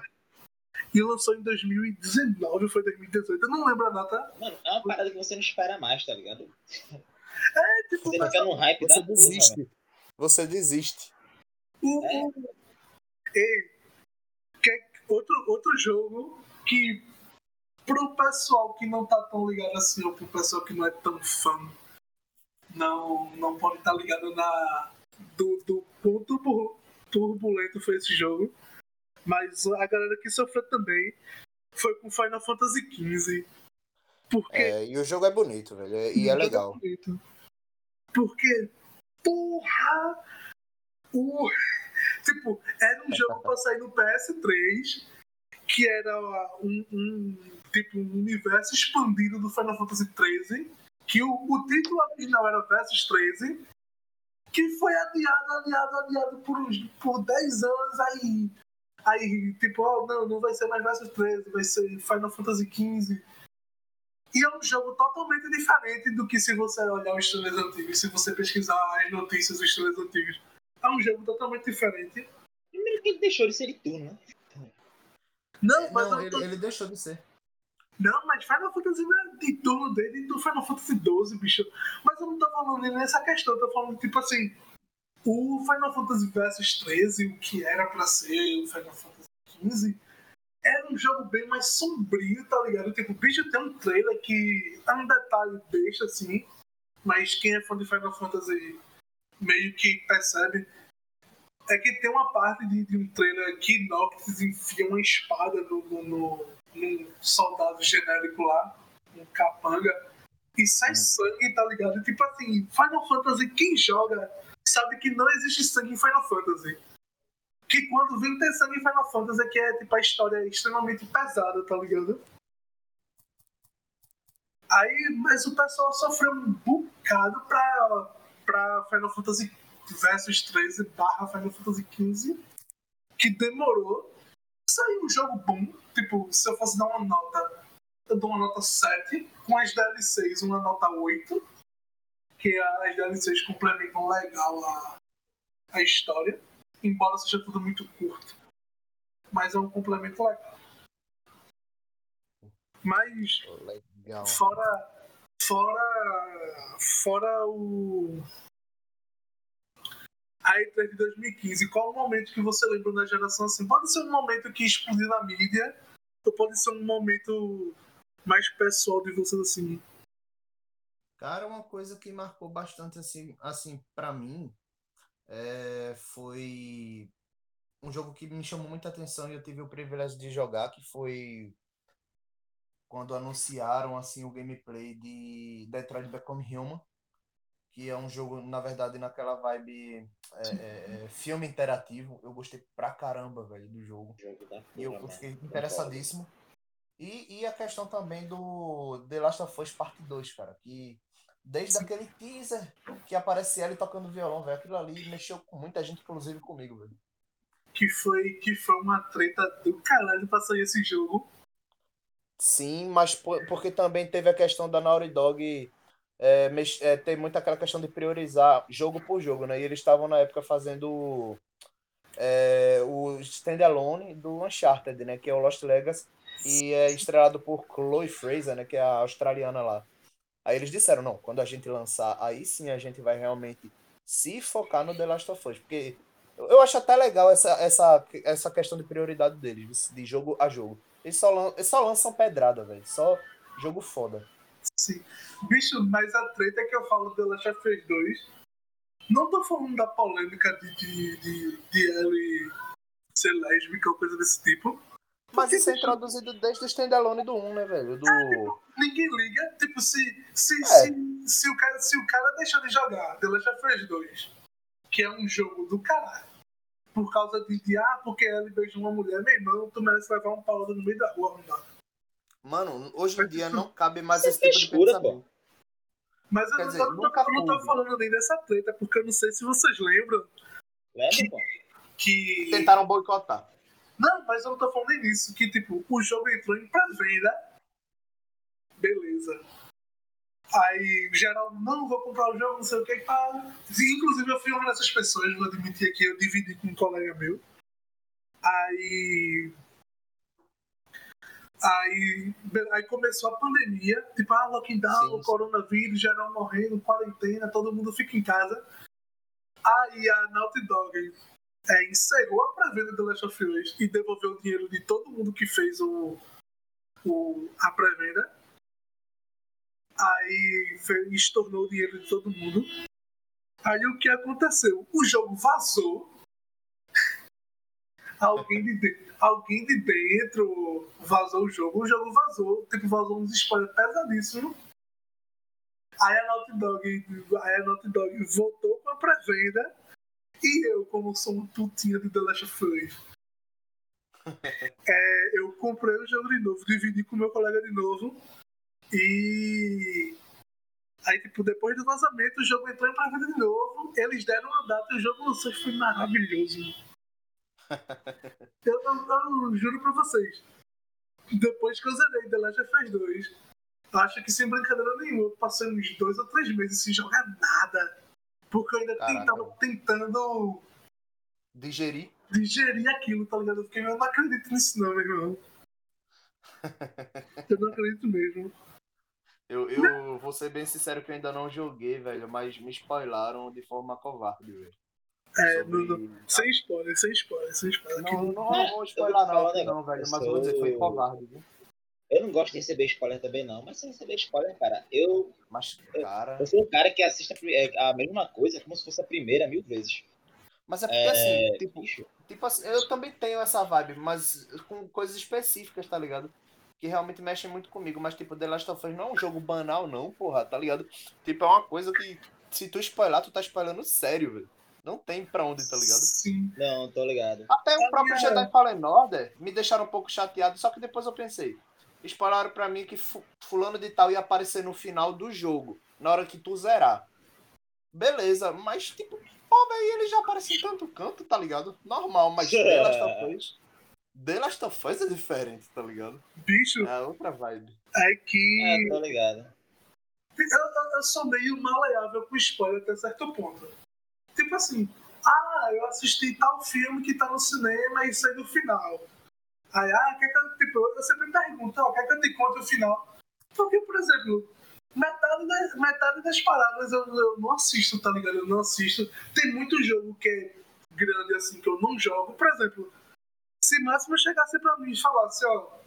e lançou em 2019 foi 2018. Eu não lembro a data. Mano, é uma parada que você não espera mais, tá ligado? É, tipo, você fica no hype você da desiste. porra, Você desiste. O, é. Que, outro, outro jogo que pro pessoal que não tá tão ligado assim, ou pro pessoal que não é tão fã, não, não pode estar tá ligado na do, do quão turbulento foi esse jogo. Mas a galera que sofreu também foi com Final Fantasy XV. Porque, é, e o jogo é bonito, velho. E é, é legal. É porque, porra! O, tipo, era um jogo pra sair no PS3 que era um, um, tipo, um universo expandido do Final Fantasy XIII que o, o título original era Versus 13, que foi adiado, adiado, adiado por, por 10 anos aí. Aí, tipo, oh, não, não vai ser mais Versus 13, vai ser Final Fantasy XV. E é um jogo totalmente diferente do que se você olhar os estrelas antigos, se você pesquisar as notícias dos estrelas antigos. É um jogo totalmente diferente. Primeiro que ele deixou de ser de turno, né? Não, mas não, ele, tô... ele deixou de ser. Não, mas Final Fantasy não é de turno dele do Final Fantasy XII, bicho. Mas eu não tô falando nessa questão, eu tô falando, tipo assim, o Final Fantasy Versus 13, o que era pra ser o Final Fantasy XV, era um jogo bem mais sombrio, tá ligado? Tipo, o bicho tem um trailer que é um detalhe besta, assim, mas quem é fã de Final Fantasy meio que percebe é que tem uma parte de, de um trailer que Noctis enfia uma espada no, no, no num soldado genérico lá, um capanga, e sai hum. sangue, tá ligado? Tipo assim, Final Fantasy, quem joga sabe que não existe sangue em Final Fantasy. Que quando vem ter sangue em Final Fantasy é que é tipo a história é extremamente pesada, tá ligado? Aí, mas o pessoal sofreu um bocado pra, pra Final Fantasy Versus 13 barra Final Fantasy 15 que demorou. Saiu um jogo bom, tipo, se eu fosse dar uma nota, eu dou uma nota 7, com as DLCs uma nota 8, que as DLCs complementam legal a, a história, embora seja tudo muito curto. Mas é um complemento legal. Mas legal. fora fora fora o a E3 de 2015, qual o momento que você lembra da geração assim? Pode ser um momento que explodiu na mídia, ou pode ser um momento mais pessoal de vocês assim? Cara, uma coisa que marcou bastante assim, assim para mim é, foi um jogo que me chamou muita atenção e eu tive o privilégio de jogar, que foi quando anunciaram assim o gameplay de Detroit Become Human, que é um jogo, na verdade, naquela vibe é, é, é, filme interativo. Eu gostei pra caramba, velho, do jogo. e eu fiquei interessadíssimo. E, e a questão também do The Last of Us Part 2, cara, que desde aquele teaser que aparece ele tocando violão, velho, aquilo ali mexeu com muita gente, inclusive comigo, velho. Que foi, que foi uma treta do caralho pra sair esse jogo. Sim, mas por, porque também teve a questão da Naughty Dog é, é, tem muito aquela questão de priorizar jogo por jogo, né? E eles estavam na época fazendo é, o standalone do Uncharted, né? Que é o Lost Legacy e é estrelado por Chloe Fraser, né? Que é a australiana lá. Aí eles disseram, não, quando a gente lançar, aí sim a gente vai realmente se focar no The Last of Us, porque eu acho até legal essa, essa, essa questão de prioridade deles, de jogo a jogo. Eles só, eles só lançam pedrada, velho. Só jogo foda. Sim. Bicho, mas a treta é que eu falo The Last of Us 2. Não tô falando da polêmica de, de, de, de Ellie ser lésbica ou coisa desse tipo. Mas isso é introduzido desde o standalone do 1, né, velho? Do... É, tipo, ninguém liga. Tipo, se, se, É. se, se, o cara, se o cara deixou de jogar The Last of Us 2, que é um jogo do caralho, por causa de, de ah, porque ele beijou uma mulher, meu irmão, tu merece levar um pau no meio da rua, mano. Mano, hoje em dia não cabe mais esse tipo de frescura, pensamento. Mas eu não, dizer, eu não tô, não tô falando nem dessa treta, porque eu não sei se vocês lembram Lembra, pô? que. Tentaram boicotar. Não, mas eu não tô falando nem disso, que tipo, o jogo entrou em pré-venda. Beleza. Aí, geral, não vou comprar o jogo, não sei o que, pá. Inclusive, eu fui uma dessas pessoas, vou admitir aqui, eu dividi com um colega meu. Aí. Aí, aí começou a pandemia, tipo, ah, lockdown, Sim, sim. coronavírus, geral morrendo, quarentena, todo mundo fica em casa. Aí a Naughty Dog é, encerrou a pré-venda do Last of Us e devolveu o dinheiro de todo mundo que fez o, o, a pré-venda. Aí fe- estornou o dinheiro de todo mundo. Aí o que aconteceu? O jogo vazou. Alguém de, de- alguém de dentro vazou o jogo. O jogo vazou. Tipo, vazou uns spoilers pesadíssimos. Aí a Naughty Dog, aí a Naughty Dog voltou com a pré-venda. E eu, como sou um putinha de The Last of Us, é, eu comprei o jogo de novo, dividi com meu colega de novo. E aí, tipo, depois do vazamento, o jogo entrou em pré-venda de novo. Eles deram uma data e o jogo lançou. Foi maravilhoso. Eu, eu- eu juro pra vocês. Depois que eu zerei The Last of Us 2, acho que sem brincadeira nenhuma, passei uns dois ou três meses sem jogar nada. Porque eu ainda Caraca. tentava tentando Digerir. digerir aquilo, tá ligado? Eu fiquei, eu não acredito nisso não, meu irmão. Eu não acredito mesmo. Eu, eu vou ser bem sincero que eu ainda não joguei, velho, mas me spoilaram de forma covarde, velho. É, Sobre- não, não. Sem spoiler, sem spoiler, sem spoiler. Não, não, não vou spoiler não, não, velho, mas eu vou dizer, foi covarde, viu? Eu não gosto de receber spoiler também, não, mas sem receber spoiler, cara, eu, Mas, cara... eu sou um cara que assiste a, é, a mesma coisa como se fosse a primeira mil vezes. Mas é porque, É, assim, tipo, bicho, tipo assim, eu também tenho essa vibe, mas com coisas específicas, tá ligado? Que realmente mexem muito comigo, mas, tipo, The Last of Us não é um jogo banal, não, porra, tá ligado? Tipo, é uma coisa que, se tu spoiler, tu tá spoilando sério, velho. Não tem pra onde, tá ligado? Sim. não, tô ligado. Até o A próprio minha- Jedi Fallen Order me deixaram um pouco chateado, só que depois eu pensei. Spoilaram pra mim que fu- fulano de tal ia aparecer no final do jogo, na hora que tu zerar. Beleza, mas tipo, pô, velho, ele já aparece em tanto canto, tá ligado? Normal, mas The Last of Us... The Last of Us é diferente, tá ligado? Bicho, É outra vibe. é que É, tô ligado. eu, eu- eu sou meio maleável com spoiler até certo ponto. Tipo assim, ah, eu assisti tal filme que tá no cinema e sei do final. Aí, ah, quer que eu, tipo, eu sempre pergunto, ó, quer que eu te conte o final? Porque, por exemplo, metade das, metade das paradas eu, eu não assisto, tá ligado? Eu não assisto. Tem muito jogo que é grande assim que eu não jogo. Por exemplo, se Máximo chegasse pra mim e falasse, ó,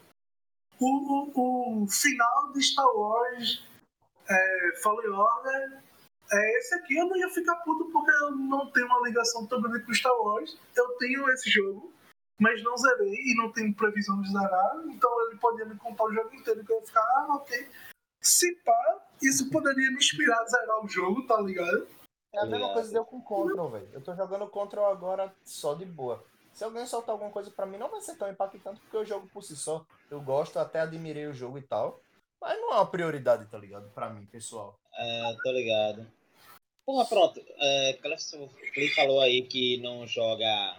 o, o, o final de Star Wars é, Fallen Order é esse aqui, eu não ia ficar puto porque eu não tenho uma ligação tão grande com Star Wars. Eu tenho esse jogo, mas não zerei e não tenho previsão de zerar, então ele podia me contar o jogo inteiro que eu ia ficar, ah, ok. Se pá, isso poderia me inspirar a zerar o jogo, tá ligado? É a mesma Obrigado. coisa deu com Control, velho. Eu tô jogando Control agora só de boa. Se alguém soltar alguma coisa pra mim, não vai ser tão impactante, porque eu jogo por si só. Eu gosto, até admirei o jogo e tal. Mas não é uma prioridade, tá ligado? Pra mim, pessoal. É, tô ligado. Porra, pronto. É, Clay falou aí que não joga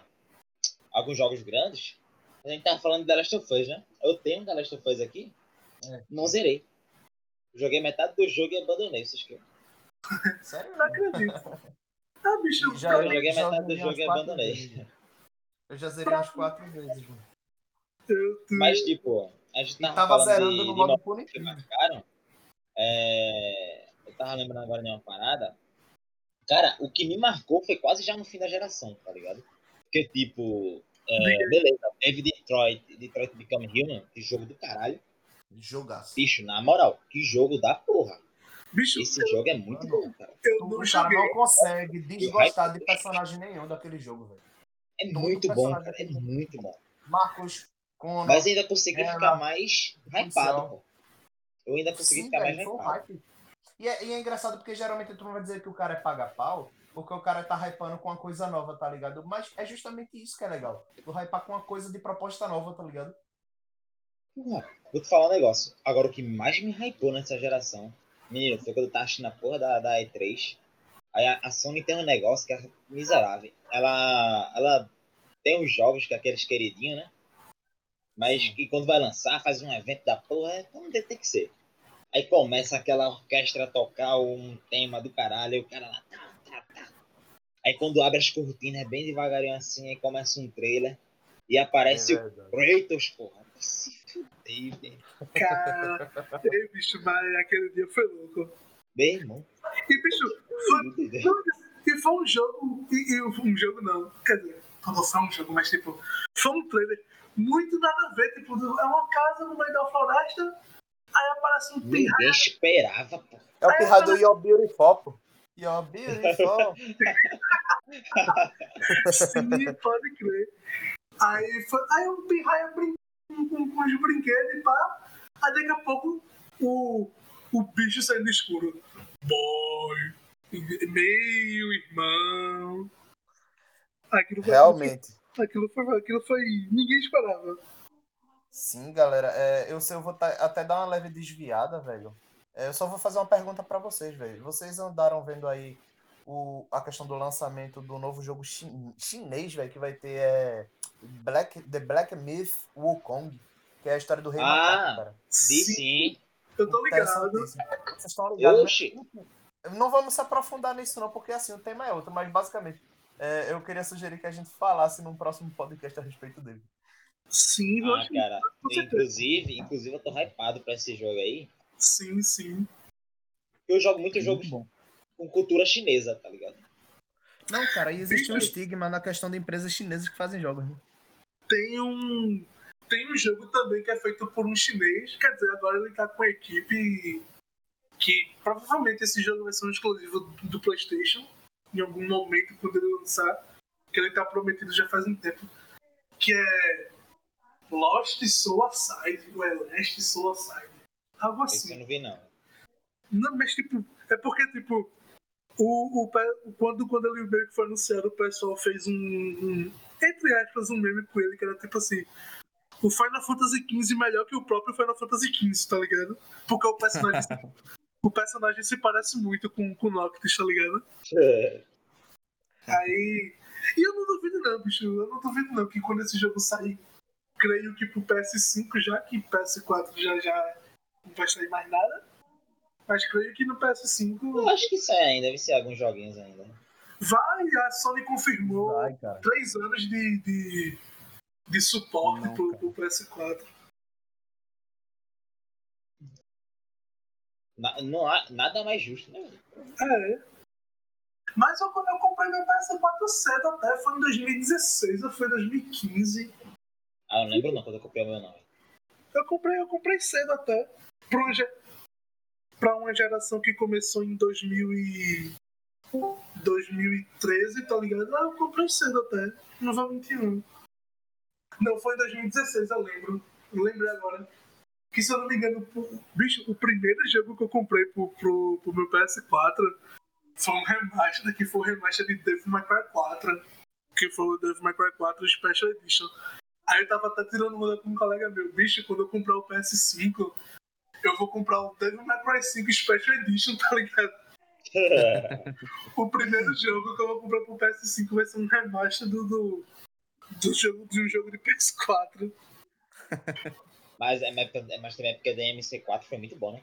alguns jogos grandes. A gente tava falando de The Last of Us, né? Eu tenho The Last of Us aqui. É. Não zerei. Joguei metade do jogo e abandonei, vocês que Sério? Não acredito. Ah, bicho, Já eu joguei já metade do jogo e abandonei. vezes. Eu já zerei umas quatro vezes, mano. Mas, tipo, a gente tava, tava falando zerando de, no modo modos que punitivo. marcaram. É, eu tava lembrando agora de uma parada. Cara, o que me marcou foi quase já no fim da geração, tá ligado? Porque, tipo, é, beleza, teve Detroit, Detroit Become Human, que jogo do caralho. Jogaço. Bicho, na moral, que jogo da porra. bicho Esse jogo é muito bom, cara. eu não o cara não consegue desgostar de personagem nenhum daquele jogo, velho. É Todo muito bom, cara. É muito bom. Marcos, Com Mas ainda consegui ficar mais hypado, pô. Eu ainda consegui Sim, ficar mais velho, hypado. hype. E é, e é engraçado porque geralmente tu não vai dizer que o cara é paga-pau, porque o cara tá hypando com uma coisa nova, tá ligado? Mas é justamente isso que é legal. Tu hypar com uma coisa de proposta nova, tá ligado? Vou te falar um negócio. Agora, o que mais me hypou nessa geração, menino, foi quando eu tava assistindo a porra da, da E3. Aí a, a Sony tem um negócio que é miserável. Ela, ela tem os jogos que é aqueles queridinhos, né? Mas que quando vai lançar, faz um evento da porra, é como tem que ser. Aí começa aquela orquestra a tocar um tema do caralho, e o cara lá, tá. Aí quando abre as cortinas, é bem devagarinho assim, aí começa um trailer. E aparece É o. Kratos, porra. Se velho. Cara, ei, bicho, mas aquele dia foi louco. Meu irmão. E, bicho, foi, e foi um jogo. E, e um jogo não. Quer dizer, não foi um jogo, mas tipo, foi um trailer muito nada a ver. Tipo, é uma casa no meio da floresta, aí aparece um pirraia. Ninguém esperava, pô. É o pirra do Your Beautiful, pô. Your Beautiful. Sim, pode crer. Aí, foi, aí o pirraia brin com, com, os brinquedos e pá. Aí daqui a pouco o, o bicho saindo do escuro. Boy, meu irmão. Aquilo foi, Realmente. Aquilo foi, aquilo foi. Ninguém esperava. Sim, galera. É, eu sei, eu vou tá- até dar uma leve desviada, velho. É, eu só vou fazer uma pergunta pra vocês, velho. Vocês andaram vendo aí o, a questão do lançamento do novo jogo chin- chinês, velho, que vai ter é, Black, The Black Myth Wukong, que é a história do rei Ah, macaco, cara. Vi sim. Eu tô ligado. Vocês estão ligados, né? Não vamos se aprofundar nisso, não, porque assim, o tema é outro, mas basicamente, é, eu queria sugerir que a gente falasse num próximo podcast a respeito dele. Sim, Ah, cara. Inclusive, inclusive, eu tô hypado pra esse jogo aí. Sim, sim. Eu jogo muito jogo bom. com cultura chinesa, tá ligado? Não, cara, e existe um estigma na questão de empresas chinesas que fazem jogos. Né? Tem um. Tem um jogo também que é feito por um chinês. Quer dizer, agora ele tá com a equipe que provavelmente esse jogo vai ser um exclusivo do, do PlayStation. Em algum momento, quando ele lançar. Que ele tá prometido já faz um tempo. Que é Lost Soul Aside. Ou é Last Soul Aside. Assim. eu não vi, não. Não, mas tipo, é porque, tipo, o, o, quando, quando ele meio que foi anunciado, o pessoal fez um, um, entre aspas, um meme com ele, que era tipo assim, o Final Fantasy XV melhor que o próprio Final Fantasy XV, tá ligado? Porque o personagem, o personagem se parece muito com, com o Noctis, tá ligado? Aí. E eu não duvido não, bicho. Eu não duvido não que quando esse jogo sair, creio que pro PS5 já, que PS4 já já não vai sair mais nada. Mas creio que no Eu PS5 acho que sai ainda, deve ser alguns joguinhos ainda. vai, a Sony confirmou Vai, três anos de, de, de suporte Não, pro, pro PS4. Na- não há nada mais justo, né? É. Mas eu, quando eu comprei meu PS4 cedo até, foi em 2016 ou foi em 2015. Ah, eu não lembro não quando eu comprei o meu nome. Eu comprei, eu comprei cedo até. Pra uma, geração que começou em 2000 e... 2013, tá ligado? Ah, eu comprei cedo até. Não vou mentir, não. Não, foi em 2016, eu lembro. Lembrei agora. Que se eu não me engano, bicho, o primeiro jogo que eu comprei pro, pro, pro meu PS4 foi um remaster, que foi o remaster de Devil May Cry 4. Que foi o Devil May Cry 4 Special Edition. Aí eu tava até tirando uma com um colega meu, bicho, quando eu comprar o PS5, eu vou comprar o Devil May Cry 5 Special Edition, tá ligado? O primeiro jogo que eu vou comprar pro PS5 vai ser um remaster do, do, do jogo, de um jogo de PS4. mas, é, mas, também é porque a DMC4 foi muito bom, né?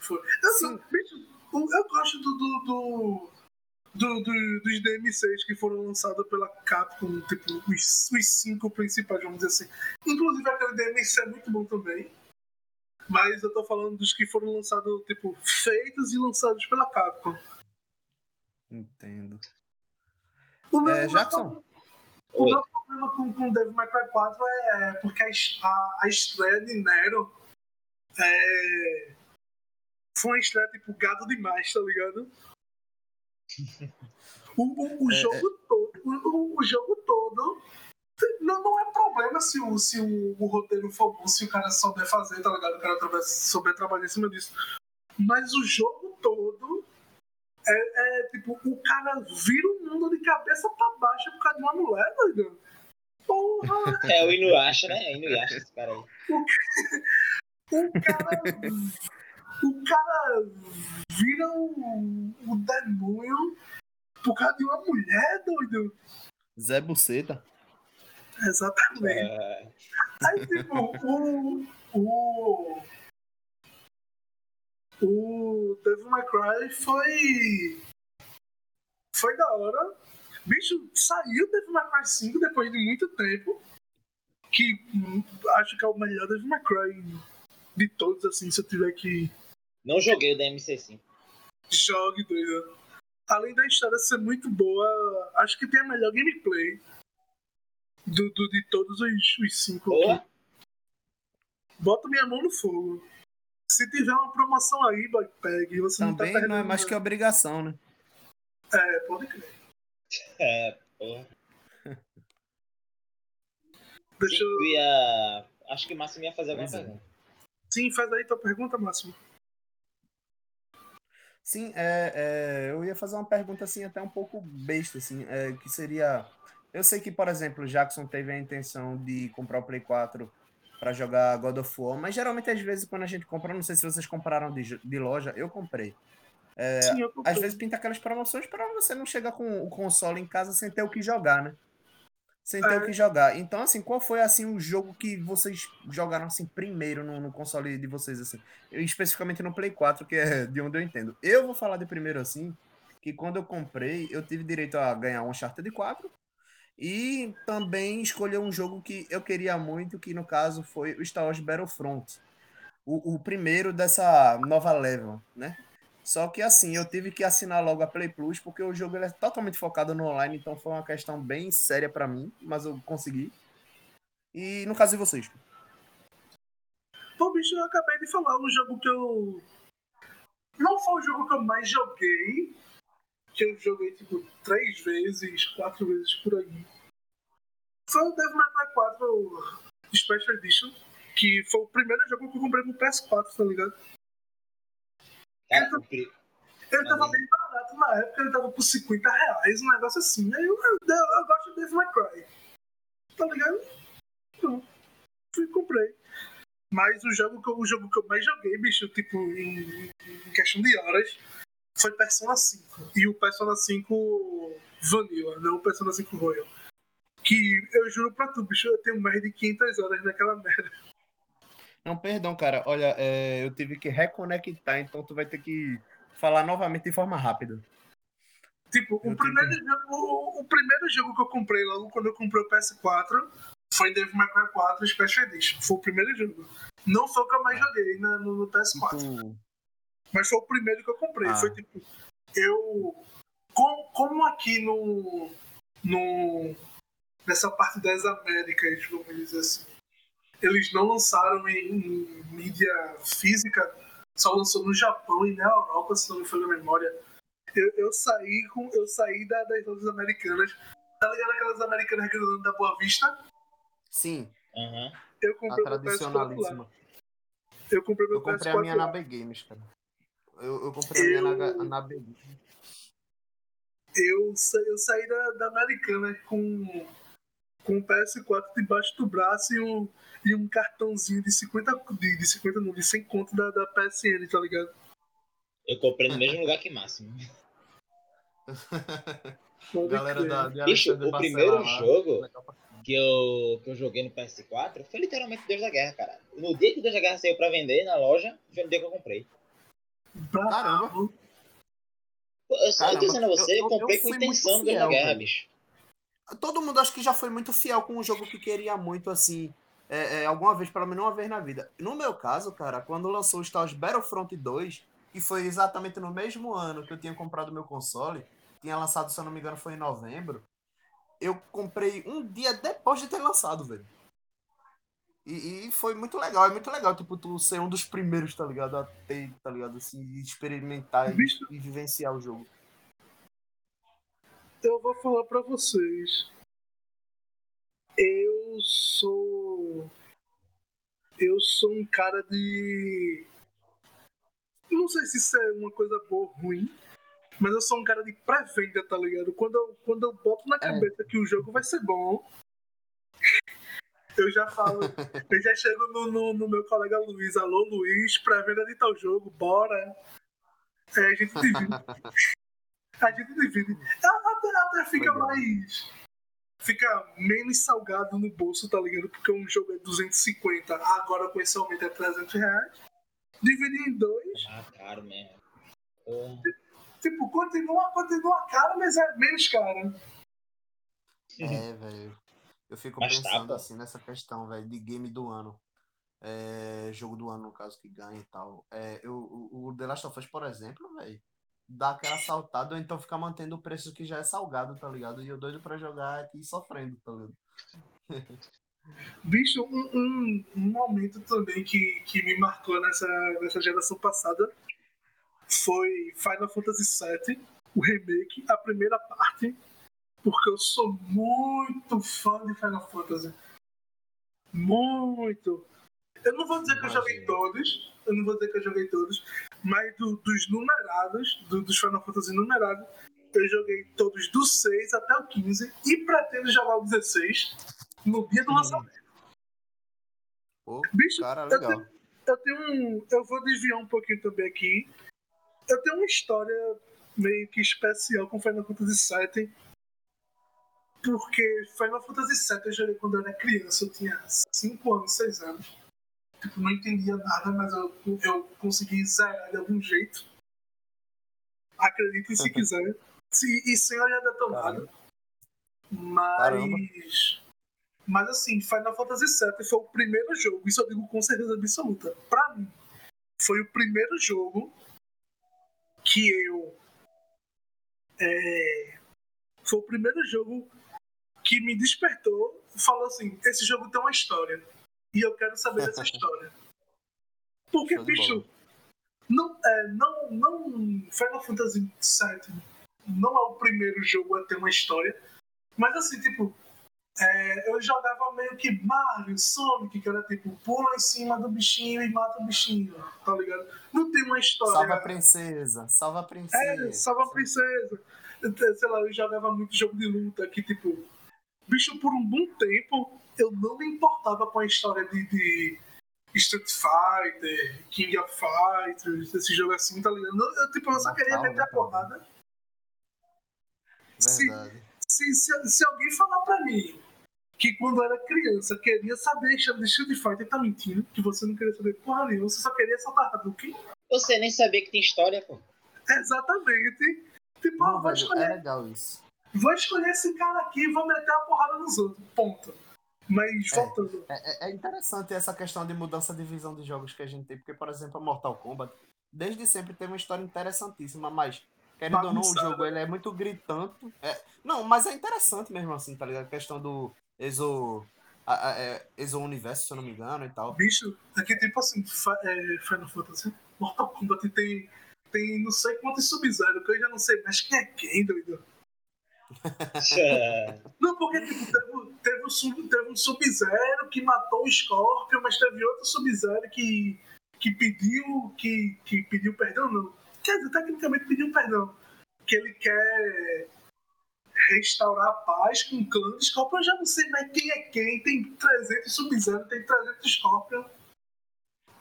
Foi. Eu, o- eu gosto do, do, do, do- do- dos DMCs que foram lançados pela Capcom, tipo, os, os cinco principais, vamos dizer assim. Inclusive aquele DMC é muito bom também. Mas eu tô falando dos que foram lançados, tipo, feitos e lançados pela Capcom. Entendo. O meu, É, Jackson. O meu problema com, com Devil May Cry 4 é porque a, a, a estreia de Nero é, foi uma estreia tipo gado demais, tá ligado? O, o, o É, jogo todo, o, o jogo todo Não, não é problema se o, se o, o roteiro for bom, se o cara souber fazer, tá ligado? O cara souber trabalhar em cima disso. Mas o jogo todo é, é, tipo, o cara vira o mundo de cabeça pra baixo por causa de uma mulher, doido. Porra! É o Inuyasha, né? É o Inuyasha esse cara aí. O, cara. o cara vira o, o demônio por causa de uma mulher, doido. Zé Buceta. Exatamente. É... Aí, tipo, o. O. O Devil May Cry foi. Foi da hora. Bicho, saiu Devil May Cry 5 depois de muito tempo. Que acho que é o melhor Devil May Cry de todos, assim, se eu tiver que. Não joguei o DMC5. Jogue, doido. Além da história ser muito boa, acho que tem a melhor gameplay do, do de todos os, os cinco. Boa. Bota minha mão no fogo. Se tiver uma promoção aí, pegue. Você Também não, tá não é mais que obrigação, né? É, pode crer. É, porra. Deixa eu. Ia... Acho que o Máximo ia fazer alguma é. pergunta. Sim, faz aí tua pergunta, Máximo. Sim, é, é, eu ia fazer uma pergunta assim até um pouco besta, assim, é, que seria, eu sei que, por exemplo, o Jackson teve a intenção de comprar o Play 4 para jogar God of War, mas geralmente às vezes quando a gente compra, não sei se vocês compraram de, de loja, eu comprei. É, Sim, eu comprei. Às vezes pinta aquelas promoções para você não chegar com o console em casa sem ter o que jogar, né? sem ter é. o que jogar. Então, assim, qual foi assim o jogo que vocês jogaram assim primeiro no, no, console de vocês assim? Eu, especificamente no Play 4, que é de onde eu entendo. Eu vou falar de primeiro assim, que quando eu comprei, eu tive direito a ganhar um Uncharted 4 e também escolher um jogo que eu queria muito, que no caso foi o Star Wars Battlefront. O, o primeiro dessa nova level, né? Só que assim, eu tive que assinar logo a Play Plus, porque o jogo é totalmente focado no online, então foi uma questão bem séria para mim, mas eu consegui. E no caso de vocês? Pô, bicho, eu acabei de falar um jogo que eu. Não foi o jogo que eu mais joguei, que eu joguei tipo três vezes, quatro vezes por aí. Foi o Devil May Cry 4 Special Edition, que foi o primeiro jogo que eu comprei no PS4, tá ligado? Cara, ele, ele tava bem barato na época, ele tava por 50 reais, um negócio assim. Aí eu, eu, eu gosto de Devil May Cry. Tá ligado? Então, fui comprei. Mas o jogo, que, o jogo que eu mais joguei, bicho, tipo, em, em questão de horas, foi Persona 5. E o Persona 5 Vanilla, não o Persona 5 Royal. Que eu juro pra tu, bicho, eu tenho mais de 500 horas naquela merda. Não, perdão, cara. Olha, é, eu tive que reconectar, então tu vai ter que falar novamente de forma rápida. Tipo, o primeiro, que... jogo, o, o, primeiro jogo que eu comprei logo quando eu comprei o PS4 foi Devil May Cry 4 Special Edition. Foi o primeiro jogo. Não foi o que eu mais joguei na, no, no, PS4. Tipo... Mas foi o primeiro que eu comprei. Ah. Foi tipo, eu. Com, como aqui no. no nessa parte das Américas, vamos dizer assim eles não lançaram em, em, mídia física, só lançou no Japão e na Europa, se não me falha a memória. Eu, eu saí com eu saí da, das lojas americanas. Tá ligado aquelas americanas que da Boa Vista? Sim. Uhum. Eu comprei a tradicionalíssima. Eu comprei meu eu comprei PS4 a minha lá. na B Games, cara. Eu, eu comprei eu... a minha na, na B Games. Eu, eu saí da, da Americana com, com o PS4 debaixo do braço e um, e um cartãozinho de 50, de, de 50 não, de 100 conto da, da PSN, tá ligado? Eu comprei no mesmo lugar que Máximo. Galera da, da Bicho, o primeiro jogo que eu, que eu joguei no PS4 foi literalmente Deus da Guerra, cara. No dia que Deus da Guerra saiu pra vender na loja, foi no dia que eu comprei. Caramba! Eu só tô dizendo a você, eu, eu comprei eu com intenção Deus da Guerra, bicho. Todo mundo acho que já foi muito fiel com um jogo que queria muito, assim, é, é, alguma vez, pelo menos uma vez na vida. No meu caso, cara, quando lançou o Star Wars Battlefront 2, que foi exatamente no mesmo ano que eu tinha comprado meu console, tinha lançado, se eu não me engano, foi em novembro, eu comprei um dia depois de ter lançado, velho. E, e, foi muito legal, é muito legal, tipo, tu ser um dos primeiros, tá ligado? A ter, tá ligado? Assim, experimentar e, e vivenciar o jogo. Eu vou falar para vocês Eu sou. Eu sou um cara de. Não sei se isso é uma coisa boa ou ruim, mas eu sou um cara de pré-venda, tá ligado? Quando eu, quando eu boto na cabeça é. que o jogo vai ser bom, eu já falo, eu já chego no, no, no meu colega Luiz, alô Luiz, pré-venda de tal jogo, bora. É, a gente divide. a gente divide. Até, até fica Legal. mais fica menos salgado no bolso, tá ligado? Porque um jogo é 250, agora com esse aumento é 300 reais. Dividir em dois. Ah, caro mesmo. Tipo, continua, continua caro, mas é menos caro. É, velho. Eu fico mas pensando tá, assim nessa questão, velho, de game do ano. É, jogo do ano, no caso, que ganha e tal. É, eu, o, The Last of Us, por exemplo, velho, dá aquela saltada ou então ficar mantendo o preço que já é salgado, tá ligado? E eu doido pra jogar aqui sofrendo, tá ligado? Bicho, um, um, um, momento também que, que me marcou nessa, nessa geração passada foi Final Fantasy VII, o remake, a primeira parte, porque eu sou muito fã de Final Fantasy. Muito. Eu não vou dizer que eu joguei todos, eu não vou dizer que eu joguei todos, mas do, dos numerados, do, dos Final Fantasy numerados, eu joguei todos do 6 até o 15 e pretendo jogar o 16 no dia do lançamento. Pô, Bicho, cara, legal. Eu tenho, eu tenho um. Eu vou desviar um pouquinho também aqui. Eu tenho uma história meio que especial com Final Fantasy VII. Porque Final Fantasy VII eu joguei quando eu era criança, eu tinha 5 anos, 6 anos tipo, não entendia nada, mas eu, eu consegui zerar de algum jeito. Acreditem se quiser. Se, e sem olhar detonado. Mas. Caramba. Mas assim, Final Fantasy VII foi o primeiro jogo, isso eu digo com certeza absoluta. Pra mim, foi o primeiro jogo que eu. É, foi o primeiro jogo que me despertou falou assim: esse jogo tem uma história. E eu quero saber dessa história. Porque, bicho, não, é, não, não. Final Fantasy VII não é o primeiro jogo a ter uma história. Mas assim, tipo, é, eu jogava meio que Mario, Sonic, que era tipo, pula em cima do bichinho e mata o bichinho, tá ligado? Não tem uma história. Salva a princesa, salva a princesa. É, salva a princesa. Sei lá, eu jogava muito jogo de luta que, tipo, bicho, por um bom tempo, eu não me importava com a história de, de Street Fighter, King of Fighters, esse jogo assim, tá ligado? Eu, tipo, eu só queria meter a porrada. Se, se, se, se, alguém falar pra mim que quando era criança queria saber de Street Fighter, tá mentindo, que você não queria saber porra nenhuma, você só queria soltar Hadouken. Você nem sabia que tem história, pô. Exatamente. Tipo, não, velho, escolher, é legal isso. Vou escolher esse cara aqui e vou meter a porrada nos outros. Ponto. Mas faltando. É, é, é, interessante essa questão de mudança de visão de jogos que a gente tem, porque, por exemplo, a Mortal Kombat, desde sempre tem uma história interessantíssima, mas, querendo ou não, o jogo ele é muito gritante. É, não, mas é interessante mesmo assim, tá ligado? A questão do Exo. A, a, é, Exo Universo, se eu não me engano, e tal. Bicho, aqui tipo assim, é, Final Fantasy, Mortal Kombat tem, tem não sei quantos Sub-Zero, que eu já não sei mais quem é quem, doido. Não, porque tipo, teve, teve, um, sub, teve um Sub-Zero que matou o Scorpion, mas teve outro Sub-Zero que, que pediu. Que, que pediu perdão, não. Quer dizer, tecnicamente pediu perdão. Que ele quer restaurar a paz com o clã de Scorpion. Eu já não sei mais quem é quem. Tem 300 Sub-Zero, tem 300 Scorpion.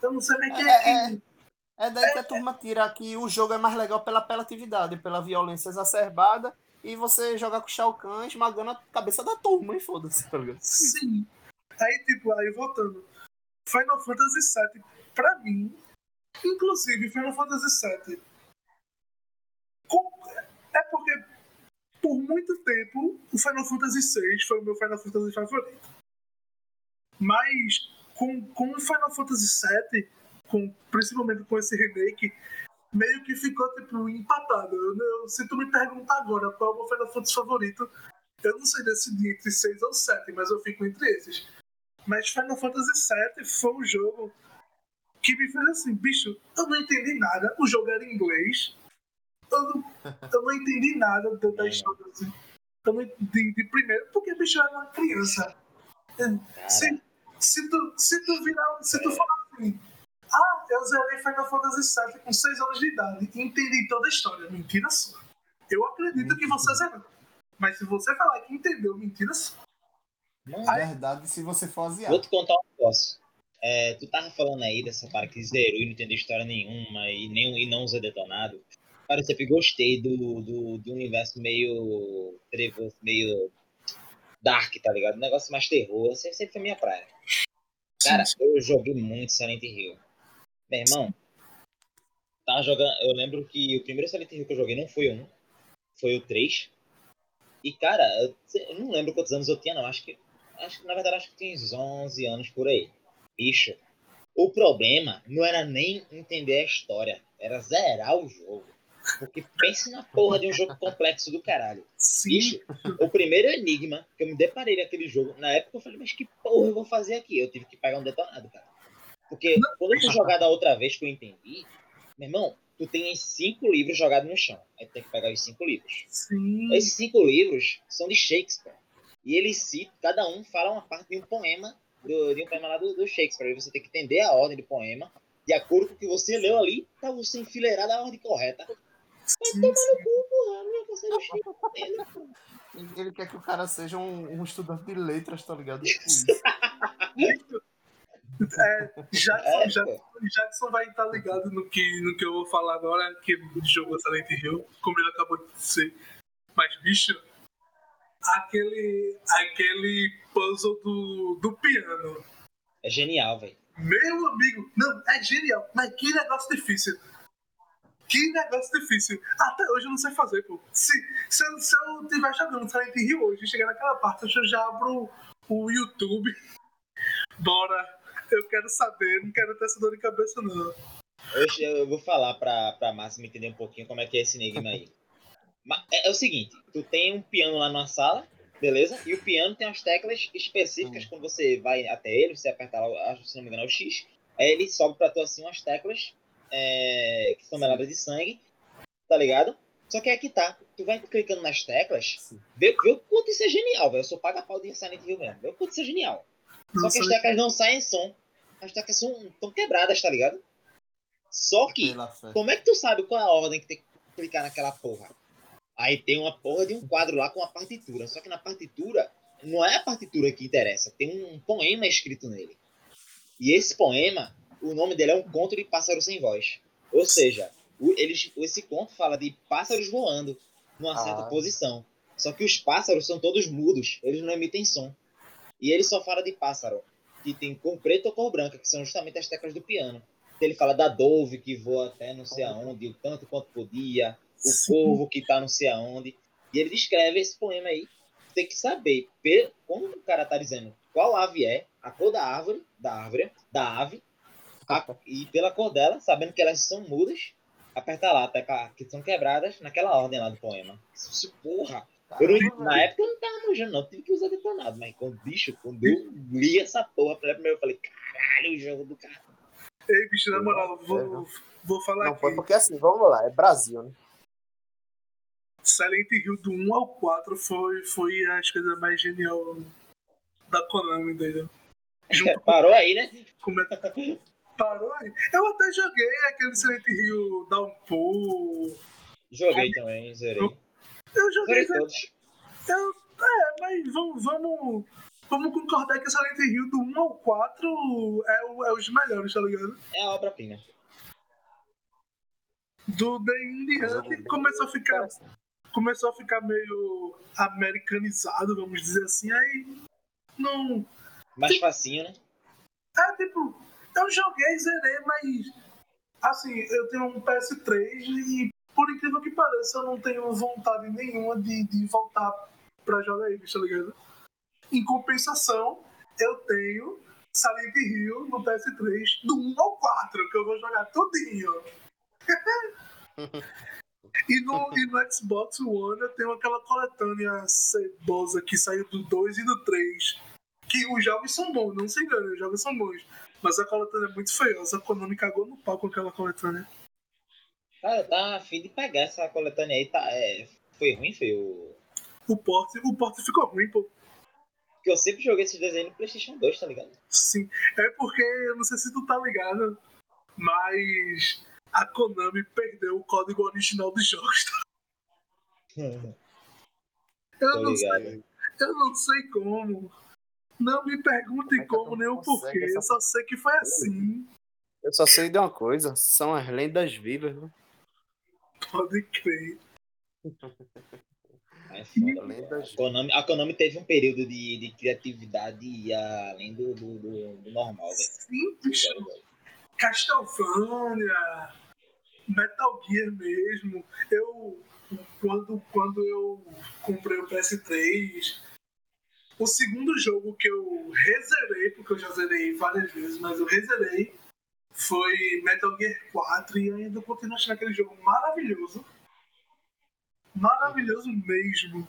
Eu não sei mais quem é, é quem. É, é daí que a turma tira que o jogo é mais legal pela apelatividade, pela violência exacerbada e você jogar com o Shao Kahn esmagando a cabeça da turma, e foda-se, tá ligado? Sim. Aí, tipo, aí voltando. Final Fantasy VII, pra mim, inclusive Final Fantasy VII, é porque por muito tempo o Final Fantasy VI foi o meu Final Fantasy favorito. Mas com, com o Final Fantasy VII, com, principalmente com esse remake, meio que ficou tipo empatado. Eu, eu, se tu me perguntar agora qual é o meu Final Fantasy favorito, eu não sei decidir entre 6 ou 7, mas eu fico entre esses. Mas Final Fantasy VII foi um jogo que me fez assim, bicho, eu não entendi nada. O jogo era em inglês. Eu não, eu não entendi nada da, da história assim. Eu não, de, de primeiro, porque bicho, era uma criança. Cara, Se, se, tu, se tu virar. Se tu falar assim. Ah, eu zerei Final Fantasy VII com 6 anos de idade e entendi toda a história. Mentira sua. Eu acredito que você zerou. Mas se você falar que entendeu, mentira sua. Na verdade, se você for vou asiático. te contar um negócio. É, tu tava falando aí dessa cara que zerou e não entendeu história nenhuma e, nem, e não usa detonado. Cara, eu sempre gostei do, do, do universo meio trevoso, meio dark, tá ligado? Um negócio mais terror. Sempre, sempre foi minha praia. Cara, eu joguei muito Silent Hill. Meu irmão, tava jogando. Eu lembro que o primeiro Silent Hill que eu joguei não foi um, foi o 3. E, cara, eu, eu não lembro quantos anos eu tinha, não. Acho que, acho que na verdade, acho que tinha uns 11 anos por aí. Bicho, o problema não era nem entender a história, era zerar o jogo. Porque pense na porra de um jogo complexo do caralho. Sim. Bicho, o primeiro enigma que eu me deparei naquele jogo, na época eu falei, mas que porra eu vou fazer aqui? Eu tive que pegar um detonado, cara. Porque quando eu fui jogar da outra vez que eu entendi, meu irmão, tu tem cinco livros jogados no chão. Aí tu tem que pegar os cinco livros. Sim. Esses cinco livros são de Shakespeare. E eles citam, cada um fala uma parte de um poema, do, de um poema lá do, do Shakespeare. Aí você tem que entender a ordem do poema. De acordo com o que você leu ali, tá você enfileirar da ordem correta. sim, Tomar no cu, porra, não você do Shakespeare. Ele quer que o cara seja um, um estudante de letras, tá ligado? Tipo isso. Jackson, É, Jackson, Jackson vai estar ligado no que, no que eu vou falar agora, que ele jogou Silent Hill, como ele acabou de dizer. Mas, bicho, aquele, aquele puzzle do, do piano. É genial, velho. Meu amigo, não, é genial, mas que negócio difícil. Que negócio difícil. Até hoje eu não sei fazer, pô. Se, se, eu, se eu estiver jogando Silent Hill hoje e chegar naquela parte, eu já abro o YouTube. Bora. Eu quero saber, não quero ter essa dor de cabeça, não. Hoje eu vou falar pra, pra Márcia me entender um pouquinho como é que é esse enigma aí. Mas é, é o seguinte, tu tem um piano lá numa sala, beleza? E o piano tem umas teclas específicas, quando você vai até ele, você aperta lá, se não me engano é o X, aí ele sobe pra tu assim umas teclas é, que são meladas de sangue, tá ligado? Só que é que tá, tu vai clicando nas teclas, vê, vê o quanto isso é genial, velho. Eu sou paga-pau de Silent Hill mesmo, vê o quanto isso é genial. Só que as teclas não saem som. As teclas são tão quebradas, tá ligado? Só que, como é que tu sabe qual é a ordem que tem que clicar naquela porra? Aí tem uma porra de um quadro lá com a partitura. Só que na partitura, não é a partitura que interessa. Tem um poema escrito nele. E esse poema, o nome dele é um conto de pássaro sem voz. Ou seja, o- eles, esse conto fala de pássaros voando numa certa Ah. posição. Só que os pássaros são todos mudos, eles não emitem som. E ele só fala de pássaro, que tem cor preta ou cor branca, que são justamente as teclas do piano. Ele fala da Dove, que voa até não sei aonde, o tanto quanto podia, o Sim. corvo que tá não sei aonde. E ele descreve esse poema aí. Tem que saber, como o cara tá dizendo qual ave é, a cor da árvore, da árvore, da ave, a- e pela cor dela, sabendo que elas são mudas, apertar lá, tecla que são quebradas naquela ordem lá do poema. Isso, porra! Eu não- na época eu não tava manjando, não. Tive que usar detonado. Mas quando, bicho, quando eu li essa porra pela primeira eu falei, caralho, o jogo do cara. Ei, bicho, na moral, vou, vou falar Não, foi aqui. porque assim, vamos lá, é Brasil, né? Silent Hill do 1 ao 4 foi, foi as coisas mais genial da Konami, entendeu? Junto Parou aí, né? com o Metal Parou aí. Eu até joguei aquele Silent Hill Downpour. Joguei também, zerei. Eu joguei. Zerei todos. Eu, é, mas vamos, vamos, vamos concordar que Silent Hill do 1 ao 4 é, o- é os melhores, tá ligado? É a obra-prima. Do em diante começou a ficar começou a ficar meio americanizado, vamos dizer assim, aí não. Mais facinho, né? É tipo, eu joguei, zerei, mas assim, eu tenho um PS3 e por incrível que pareça, eu não tenho vontade nenhuma de, de voltar pra jogar ele, tá ligado? Em compensação, eu tenho Silent Hill no PS3 do 1 ao 4, que eu vou jogar tudinho. E no, e no Xbox One eu tenho aquela coletânea cebosa que saiu do 2 e do 3. Que os jogos são bons, não se engane, os jogos são bons. Mas a coletânea é muito feiosa, a Konami cagou no pau com aquela coletânea. Cara, tá afim de pegar essa coletânea aí. Tá, é, foi ruim, foi o. O porte, o porte ficou ruim, pô. Porque eu sempre joguei esses desenhos no PlayStation 2, tá ligado? Sim. É porque, eu não sei se tu tá ligado, mas a Konami perdeu o código original dos jogos. Eu Tô não, sei, ligado. eu não sei como. Não me pergunte Como como nem o porquê. essa- Eu só sei que foi assim. Eu só sei de uma coisa, são as lendas vivas, né? Pode crer. É foda, A. Konami, a Konami teve um período de, de criatividade além do, do, do- do normal. Sim, bicho. Castlevania, Metal Gear mesmo. Eu, quando, quando eu comprei o PS3, o segundo jogo que eu rezerei, porque eu já zerei várias vezes, mas eu rezerei, foi Metal Gear 4 e ainda continuo achando aquele jogo maravilhoso. Maravilhoso mesmo.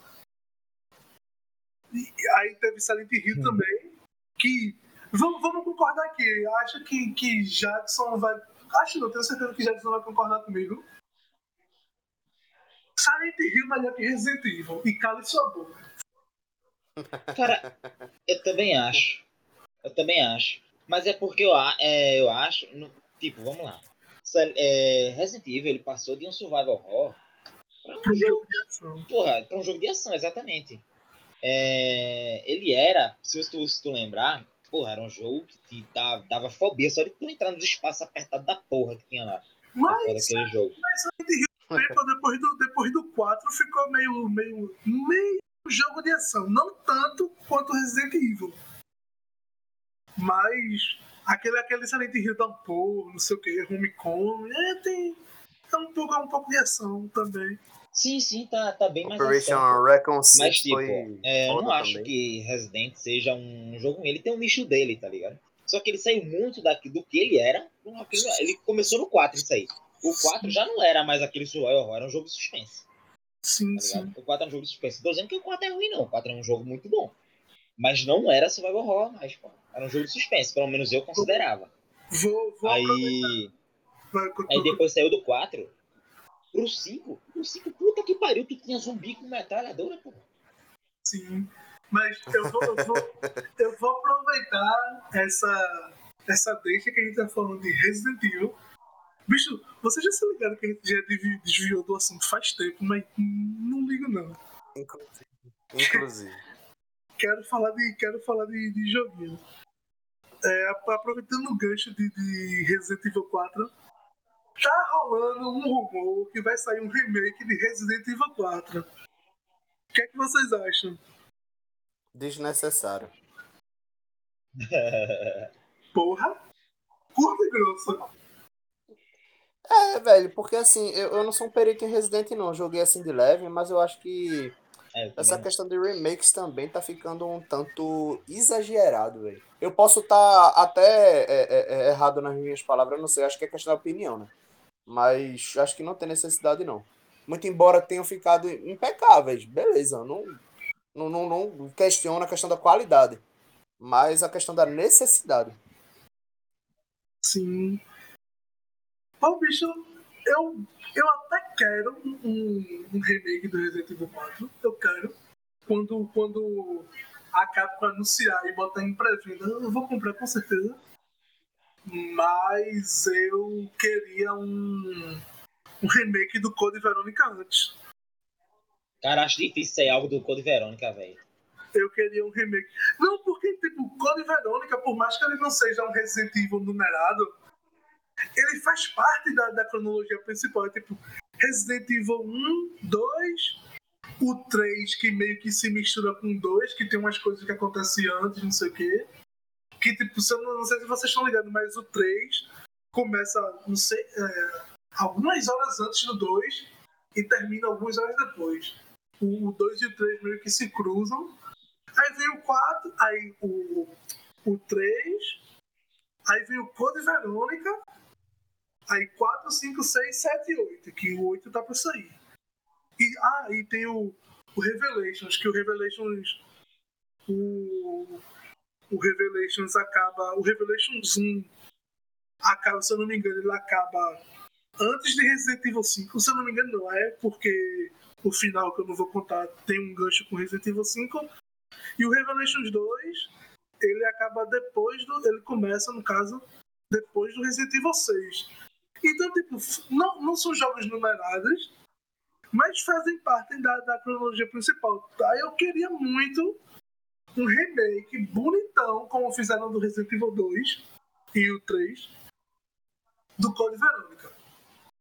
E aí teve Silent Hill também, que Vamos, vamos concordar aqui. Acho que, que Jackson vai. Acho não, tenho certeza que Jackson vai concordar comigo. Silent Hill melhor que Resident Evil. E cale sua boca. Cara, eu também acho. Eu também acho. Mas é porque eu, é, eu acho. no- tipo, vamos lá. É, Resident Evil ele passou de um survival horror pra um jogo de ação. Porra, pra um jogo de ação, exatamente. É, ele era, se tu, se tu lembrar, porra, era um jogo que dava, dava fobia só de tu entrar nos espaços apertados da porra que tinha lá. Mas aquele jogo. tempo, depois, do, depois do 4 ficou meio, meio, meio jogo de ação. Não tanto quanto Resident Evil. Mas aquele, aquele Silent Hill da porra, não sei o que, Homecoming, é, tem. É um pouco, é um pouco de ação também. Sim, sim, tá, tá bem mais Operation ação. Recon Mas, 6 tipo, foi é, eu não acho também. que Resident seja um jogo ruim. Ele tem um nicho dele, tá ligado? Só que ele saiu muito daqui, do que ele era. Ele começou no 4, isso aí. O 4 já não era mais aquele survival horror, era um jogo de suspense. Sim, tá sim. O 4 é um jogo de suspense. Tô dizendo que o 4 é ruim, não. O 4 é um jogo muito bom. Mas não era survival horror, mas, pô, era um jogo de suspense. Pelo menos eu considerava. Vou, vou. Aí, aí depois saiu do 4 pro 5. Pro 5, puta que pariu, tu tinha zumbi com metralhadora, pô. Sim. Mas eu vou, eu vou, eu vou aproveitar essa, essa deixa que a gente tá falando de Resident Evil. Bicho, vocês já se ligaram que a gente já desvi- desviou do assunto faz tempo, mas não ligo não. Inclusive. Inclusive. Quero falar de, quero falar de, de joguinho. É, ap- aproveitando o gancho de, de Resident Evil 4, tá rolando um rumor que vai sair um remake de Resident Evil 4. O que é que vocês acham? Desnecessário. Porra? Curta e grossa. É, velho, porque assim, eu, eu não sou um perito em Resident não, joguei assim de leve, mas eu acho que É, essa questão de remakes também tá ficando um tanto exagerado, velho. Eu posso estar até é, é, é, errado nas minhas palavras, não sei, acho que é questão da opinião, né? Mas acho que não tem necessidade não. Muito embora tenham ficado impecáveis, beleza, não, não, não, não questiono a questão da qualidade, mas a questão da necessidade. Sim. Pô, bicho, eu, eu até quero um, um- um remake do Resident Evil 4. Eu quero. Quando, quando a Capcom anunciar e botar em pré-venda, eu vou comprar com certeza. Mas eu queria um, um remake do Code Verônica antes. Cara, acho difícil sair algo do Code Verônica, velho. Eu queria um remake. Não, porque, tipo, Code Verônica, por mais que ele não seja um Resident Evil numerado, ele faz parte da, da cronologia principal. É tipo, Resident Evil 1, 2, o 3, que meio que se mistura com o 2, que tem umas coisas que acontecem antes, não sei o quê. Que, tipo, eu não, não sei se vocês estão ligados, mas o 3 começa, não sei, é, algumas horas antes do 2 e termina algumas horas depois. O 2 e o 3 meio que se cruzam. Aí vem o 4, aí o, o 3, aí vem o Code Verônica, aí 4, 5, 6, 7 e 8, que o 8 tá pra sair. E, ah, e tem o, o Revelations, que o Revelations. O, o Revelations acaba. O Revelations 1 acaba, se eu não me engano, ele acaba antes de Resident Evil 5. Se eu não me engano, não é, porque o final que eu não vou contar tem um gancho com Resident Evil 5. E o Revelations 2, ele acaba depois do. Ele começa, no caso, depois do Resident Evil 6. Então, tipo, não, não são jogos numerados, mas fazem parte da, da cronologia principal. Aí eu queria muito um remake bonitão, como fizeram do Resident Evil 2 e o 3, do Code Verônica.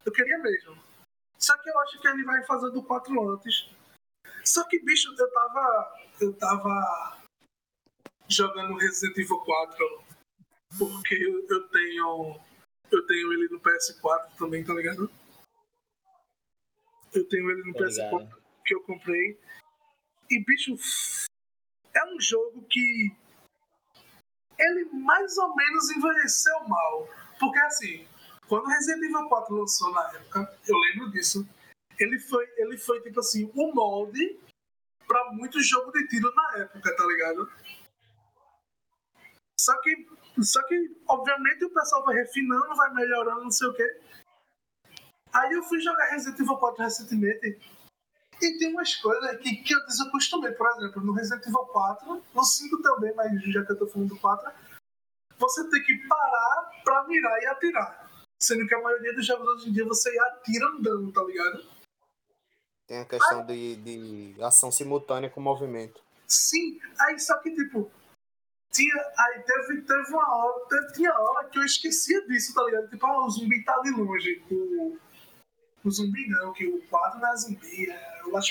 Eu queria mesmo. Só que eu acho que ele vai fazer do 4 antes. Só que, bicho, eu tava. Eu tava jogando Resident Evil 4 porque eu tenho. Eu tenho ele no PS4 também, tá ligado? Eu tenho ele no Tô PS4 ligado. que eu comprei. E, bicho, é um jogo que ele mais ou menos envelheceu mal. Porque assim, quando Resident Evil 4 lançou na época, eu lembro disso, ele foi, ele foi tipo assim, o molde pra muito jogo de tiro na época, tá ligado? Só que, só que, obviamente, o pessoal vai refinando, vai melhorando, não sei o quê. Aí eu fui jogar Resident Evil 4 recentemente e tem umas coisas que, que eu desacostumei. Por exemplo, no Resident Evil 4, no 5 também, mas já que eu tô falando do 4, você tem que parar pra mirar e atirar. Sendo que a maioria dos jogos hoje em dia você atira andando, tá ligado? Tem a questão de, de ação simultânea com movimento. Sim, aí só que tipo. Tinha, aí teve, teve uma hora, teve, tinha hora que eu esquecia disso, tá ligado? Tipo, ah, o zumbi tá ali longe. O, o zumbi não, que o quadro não é zumbi, é o Las.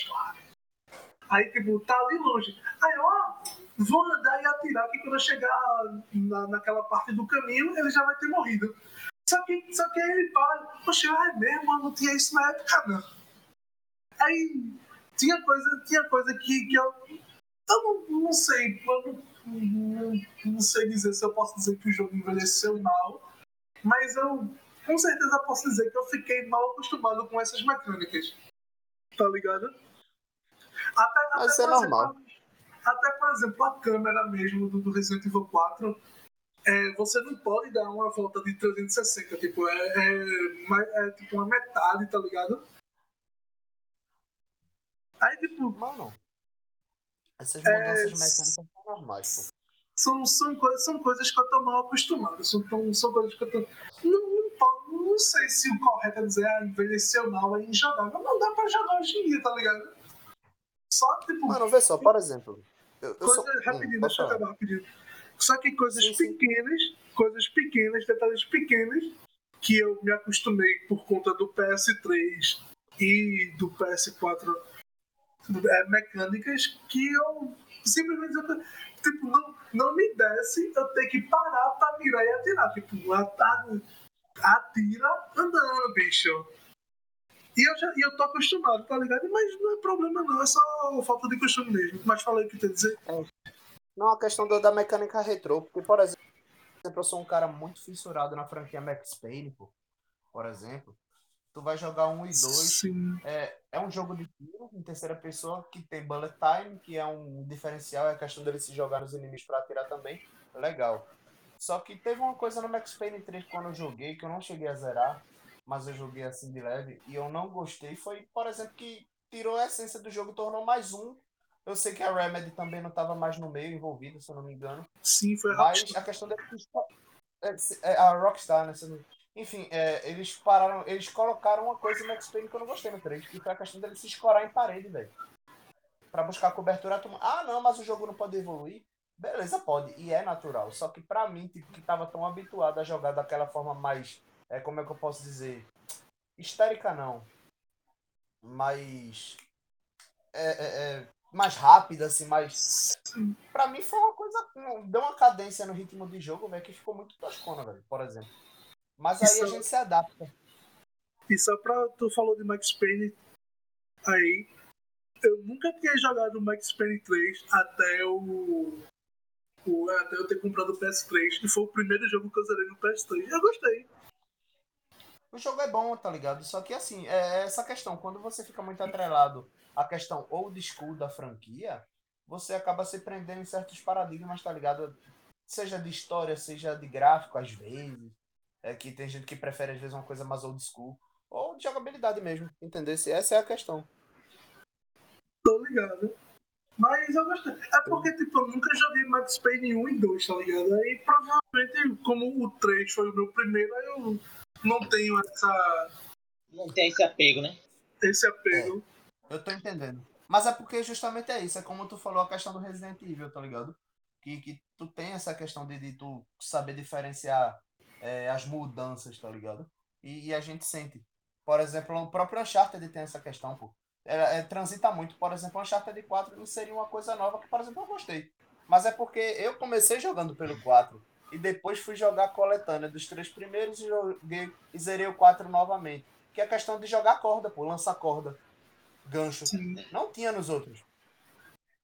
Aí, tipo, tá ali longe. Aí, ó, vou andar e atirar que quando eu chegar na, naquela parte do caminho, ele já vai ter morrido. Só que, só que aí ele para, poxa, é mesmo, não tinha isso na época, não. Aí tinha coisa, tinha coisa que, que eu. Eu não, não sei, eu não, não, não sei dizer se eu posso dizer que o jogo envelheceu mal, mas eu com certeza posso dizer que eu fiquei mal acostumado com essas mecânicas. Tá ligado? Até, Mas até, isso é normal. exemplo, até, por exemplo, a câmera mesmo do, do Resident Evil 4, é, você não pode dar uma volta de 360. Tipo, é, é, é tipo uma metade, tá ligado? Aí, tipo, Mano, essas É, mudanças mecânicas são normais, são, são, coisas, são coisas que eu tô mal acostumado. São, são coisas que eu tô. Não, não, po- não sei se o correto é dizer, ah, envelheceu mal, é injogável. Não dá pra jogar hoje em dia, tá ligado? Só, tipo, Mano, vê só, por exemplo. Eu, eu coisas sou... rapidinho, Hum, deixa eu acabar rapidinho. Só que coisas Sim, sim. pequenas, coisas pequenas, detalhes pequenos, que eu me acostumei por conta do PS3 e do PS4 é, mecânicas, que eu simplesmente tipo, não, não me desce eu ter que parar pra mirar e atirar. Tipo, ata- atira andando, bicho. E eu, já, e eu tô acostumado, tá ligado? Mas não é problema não, é só falta de costume mesmo. Mas falei o que tem a dizer. Não, a questão da, da mecânica retrô, porque, por exemplo, eu sou um cara muito fissurado na franquia Max Payne, pô, por exemplo. Tu vai jogar um e dois, é, é um jogo de tiro em terceira pessoa que tem bullet time, que é um diferencial, é a questão dele se jogar nos inimigos pra atirar também, legal. Só que teve uma coisa no Max Payne 3 quando eu joguei, que eu não cheguei a zerar, mas eu joguei assim de leve, e eu não gostei, foi, por exemplo, que tirou a essência do jogo e tornou mais um. Eu sei que a Remedy também não estava mais no meio envolvida, se eu não me engano. Sim, foi Mas rápido. a questão dele. é, é, A Rockstar, né? se eu não- Enfim, é, eles pararam. Eles colocaram uma coisa no Max Payne que eu não gostei no 3, que foi a questão dele se escorar em parede, velho. Pra buscar cobertura. tu- Ah, não, mas o jogo não pode evoluir. Beleza, pode. E é natural. Só que pra mim, tipo, que tava tão habituado a jogar daquela forma mais. É, como é que eu posso dizer? Histérica não. Mais. É, é, é, mais rápida, assim, mais. Pra mim foi uma coisa. Deu uma cadência no ritmo de jogo, velho, que ficou muito toscona, velho, por exemplo. Mas aí a Isso- gente se adapta. E só pra. Tu falou de Max Payne aí. Eu nunca tinha jogado Max Payne 3 até o. o- até eu ter comprado o PS3. E foi o primeiro jogo que eu zerei no PS3. Eu gostei. O jogo é bom, tá ligado? Só que assim, é essa questão, quando você fica muito atrelado à questão old school da franquia, você acaba se prendendo em certos paradigmas, tá ligado? Seja de história, seja de gráfico, às vezes. É que tem gente que prefere, às vezes, uma coisa mais old school. Ou de jogabilidade mesmo, entendeu? Essa é a questão. Tô ligado. Mas eu gostei. É porque, tipo, eu nunca joguei Max Payne 1 e 2, tá ligado? Aí provavelmente, como o 3 foi o meu primeiro, aí eu não tenho essa, Não tem esse apego, né? esse apego. Eu tô entendendo. Mas é porque justamente é isso. É como tu falou a questão do Resident Evil, tá ligado? Que, que tu tem essa questão de, de tu saber diferenciar é, as mudanças, tá ligado? E, e a gente sente. Por exemplo, o próprio Uncharted tem essa questão, pô. É, é, transita muito. Por exemplo, Uncharted 4 não seria uma coisa nova que, por exemplo, eu gostei. Mas é porque eu comecei jogando pelo 4 e depois fui jogar a coletânea dos três primeiros e joguei e zerei o 4 novamente. Que é a questão de jogar corda, pô, lançar corda, gancho. Sim. Não tinha nos outros.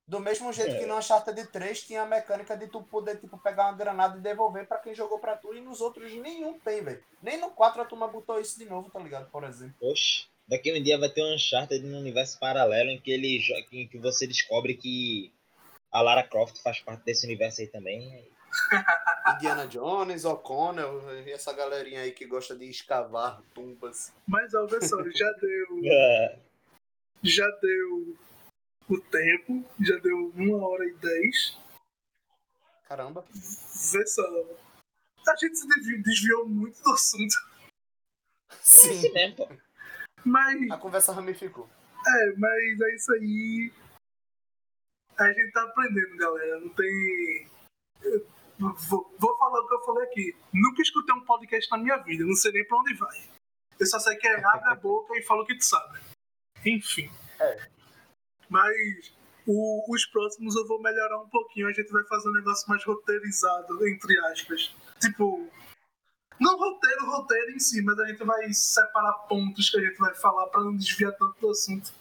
Do mesmo jeito É. que no Uncharted 3 tinha a mecânica de tu poder tipo, pegar uma granada e devolver pra quem jogou pra tu, e nos outros nenhum tem, velho. Nem no 4 a turma botou isso de novo, tá ligado? Por exemplo. Oxe, daqui um dia vai ter um Uncharted no universo paralelo em que ele em que você descobre que a Lara Croft faz parte desse universo aí também. Indiana Jones, O'Connell e essa galerinha aí que gosta de escavar tumbas. Mas, ó, vê só, já deu. É, Já deu o tempo, já deu uma hora e dez. Caramba. Vê só. A gente se desvi- desviou muito do assunto. Sim. pô. Mas A conversa ramificou. É, mas é isso aí. A gente tá aprendendo, galera. Não tem. eu Vou, vou falar o que eu falei aqui. Nunca escutei um podcast na minha vida. Não sei nem pra onde vai. Eu só sei que é abre a boca e fala o que tu sabe. Enfim. É. Mas o- os próximos eu vou melhorar um pouquinho. A gente vai fazer um negócio mais roteirizado, entre aspas. Tipo. Não roteiro, roteiro em si, mas a gente vai separar pontos que a gente vai falar pra não desviar tanto do assunto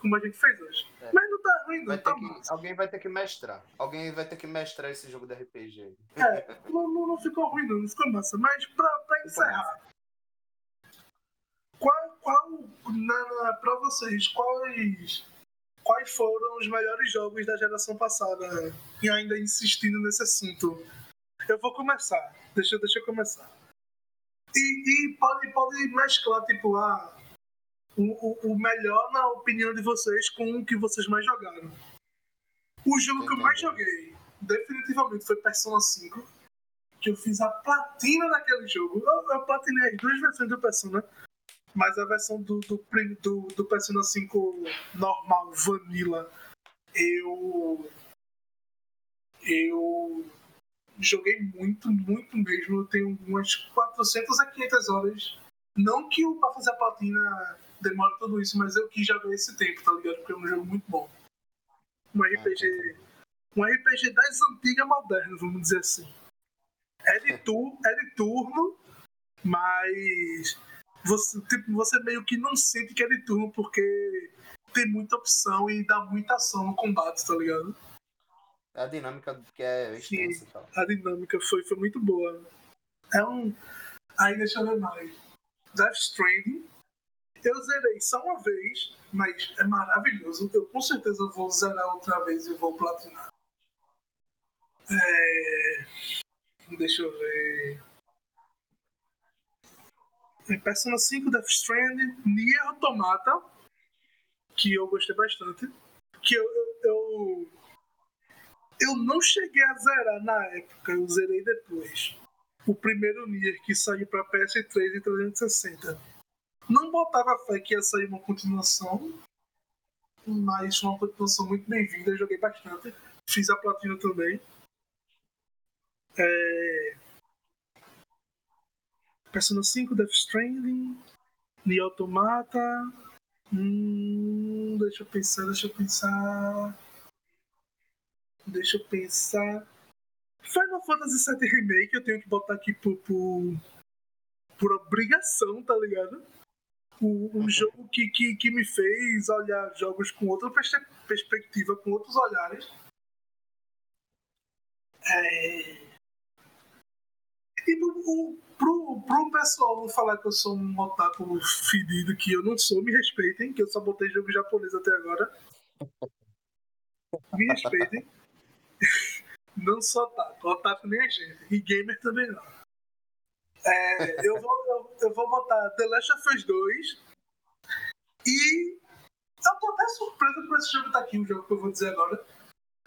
como a gente fez hoje. É. Mas não tá ruim, não tá que, alguém vai ter que mestrar. Alguém vai ter que mestrar esse jogo de RPG aí. É, não, não, não ficou ruim, não, não ficou massa. Mas pra, pra encerrar, qual, qual na, na, pra vocês, quais, quais foram os melhores jogos da geração passada? E ainda insistindo nesse assunto. Eu vou começar. Deixa, deixa eu começar. E, e pode, pode mesclar, tipo, ah, o, o, o melhor na opinião de vocês com o que vocês mais jogaram. O jogo que eu mais joguei, definitivamente, foi Persona 5. Que eu fiz a platina daquele jogo. Eu, eu platinei as duas versões do Persona. Mas a versão do, do, do, do Persona 5 normal, Vanilla, eu. Eu joguei muito, muito mesmo. Eu tenho umas 400 a 500 horas. Não que o pra fazer a platina demore tudo isso, mas eu quis jogar esse tempo, tá ligado? Porque é um jogo muito bom. Um RPG. Um RPG das antigas modernas, vamos dizer assim. É de, tu, é de turno, mas você, tipo, você meio que não sente que é de turno porque tem muita opção e dá muita ação no combate, tá ligado? É a dinâmica que é extensa tal. A dinâmica foi, foi muito boa. É um. Aí deixa eu ver mais. Death Stranding. Eu zerei só uma vez, mas é maravilhoso. Eu com certeza vou zerar outra vez e vou platinar. É... Deixa eu ver. Persona 5, Death Stranding, Nier Automata, que eu gostei bastante. Que eu, eu, eu, não cheguei a zerar na época, eu zerei depois. O primeiro Nier que saiu pra PS3 e 360. Não botava fé que ia sair uma continuação, mas uma continuação muito bem-vinda, joguei bastante. Fiz a platina também. É... Persona 5, Death Stranding, Nier Automata. Hum, deixa eu pensar, deixa eu pensar. Deixa eu pensar. Final Fantasy VII Remake eu tenho que botar aqui por, por, por obrigação, tá ligado? O, um jogo que, que, que me fez olhar jogos com outra perspe- perspectiva, com outros olhares. É... E pro, o- pro, pro pessoal não falar que eu sou um otaku fedido, que eu não sou, me respeitem, que eu só botei jogo japonês até agora. Me respeitem. Não sou otaku, otaku nem a gente. E gamer também não. É, eu, vou, eu, eu vou botar The Last of Us 2 e eu tô até surpreso por esse jogo tá aqui, o jogo que eu vou dizer agora.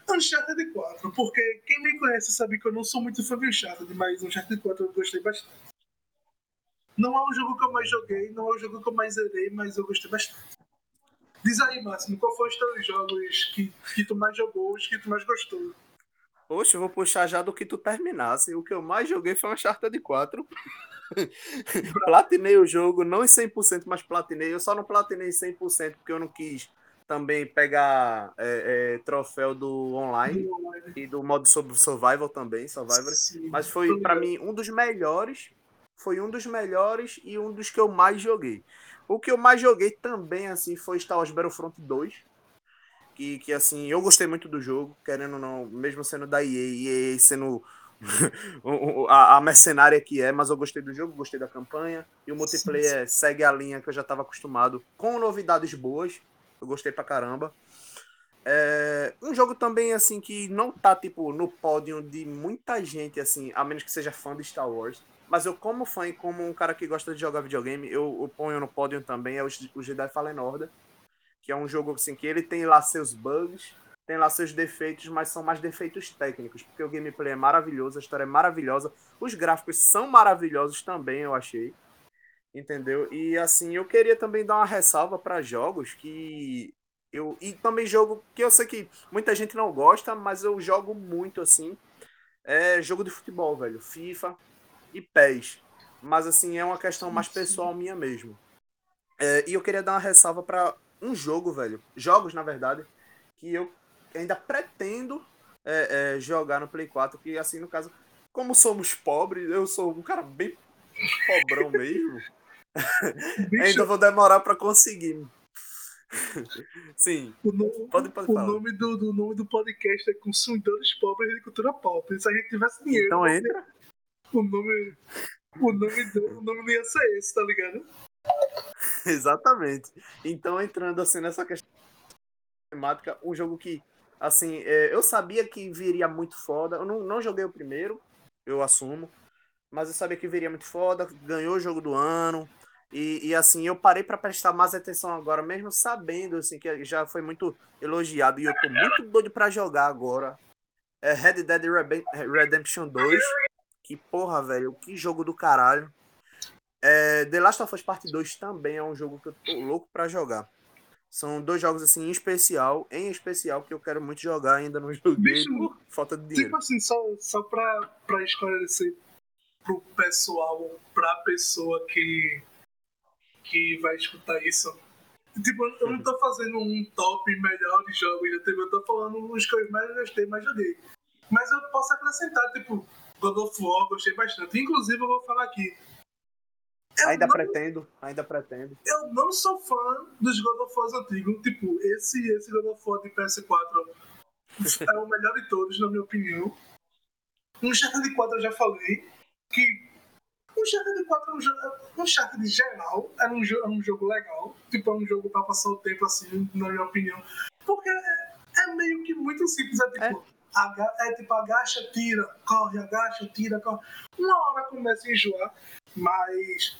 Uncharted 4, porque quem me conhece sabe que eu não sou muito fã de Uncharted, mas Uncharted 4 eu gostei bastante. Não é o jogo que eu mais joguei, não é o jogo que eu mais zerei, mas eu gostei bastante. Diz aí, Máximo, qual foi os teus jogos que, que tu mais jogou, os que tu mais gostou? Poxa, eu vou puxar já do que tu terminasse. O que eu mais joguei foi Uncharted 4. platinei o jogo, não em 100%, mas platinei. Eu só não platinei 100% porque eu não quis também pegar é, é, troféu do online e do modo survival também, survivor. Sim, Mas foi para mim um dos melhores, foi um dos melhores e um dos que eu mais joguei. O que eu mais joguei também assim foi Star Wars Battlefront 2. Que, que assim, eu gostei muito do jogo, querendo ou não, mesmo sendo da EA, EA sendo a, a, mercenária que é, mas eu gostei do jogo, gostei da campanha. E o multiplayer sim, sim. segue a linha que eu já estava acostumado, com novidades boas. Eu gostei pra caramba. É, um jogo também, assim, que não tá, tipo, no pódio de muita gente, assim, a menos que seja fã de Star Wars. Mas eu, como fã e como um cara que gosta de jogar videogame, eu, eu ponho no pódio também, é o, o Jedi Fallen Order. Que é um jogo, assim, que ele tem lá seus bugs, tem lá seus defeitos, mas são mais defeitos técnicos, porque o gameplay é maravilhoso, a história é maravilhosa, os gráficos são maravilhosos também, eu achei. Entendeu? E assim, eu queria também dar uma ressalva para jogos que eu e também jogo que eu sei que muita gente não gosta, mas eu jogo muito assim. É jogo de futebol, velho, FIFA e PES. Mas assim, é uma questão mais pessoal minha mesmo. É, e eu queria dar uma ressalva para um jogo, velho, jogos na verdade, que eu ainda pretendo é, é, jogar no Play 4, que assim, no caso, como somos pobres, eu sou um cara bem pobrão mesmo. Ainda vou demorar para conseguir. Sim. O, nome, pode, pode o nome do, do, nome do podcast é Consumidores Pobres de Cultura Pop. Se a gente tivesse dinheiro. Então entra. O nome. O nome, do, o nome não ia ser esse, tá ligado? Exatamente. Então, entrando assim nessa questão temática, um jogo que, assim, é, eu sabia que viria muito foda. Eu não, não joguei o primeiro, eu assumo. Mas eu sabia que viria muito foda, ganhou o jogo do ano, e, e, assim, eu parei para prestar mais atenção agora, mesmo sabendo assim, que já foi muito elogiado. E eu tô muito doido para jogar agora. É Red Dead Redemption 2. Que porra, velho. Que jogo do caralho. É, The Last of Us Part 2 também é um jogo que eu tô louco para jogar. São dois jogos assim em especial, em especial, que eu quero muito jogar ainda não joguei Bicho, por falta de dinheiro. Tipo assim, só, só pra, pra esclarecer pro pessoal, pra pessoa que que vai escutar isso. Tipo, eu não tô fazendo um top melhor de jogos de TV, eu tô falando os que eu mais gostei, mais joguei. Mas eu posso acrescentar, tipo, God of War, gostei bastante. Inclusive, eu vou falar aqui. ainda não, pretendo, ainda pretendo. Eu não sou fã dos God of War antigos. Tipo, esse, esse God of War de PS4 é o melhor de todos, na minha opinião. Um Uncharted 4 eu já falei, que o Uncharted 4 é um jogo. O Uncharted geral era um, jogo, um jogo legal. Tipo, é um jogo pra passar o tempo assim, na minha opinião. Porque é, é meio que muito simples. É tipo. É. Aga, é tipo, agacha, tira, corre, agacha, tira, corre. Uma hora começa a enjoar, mas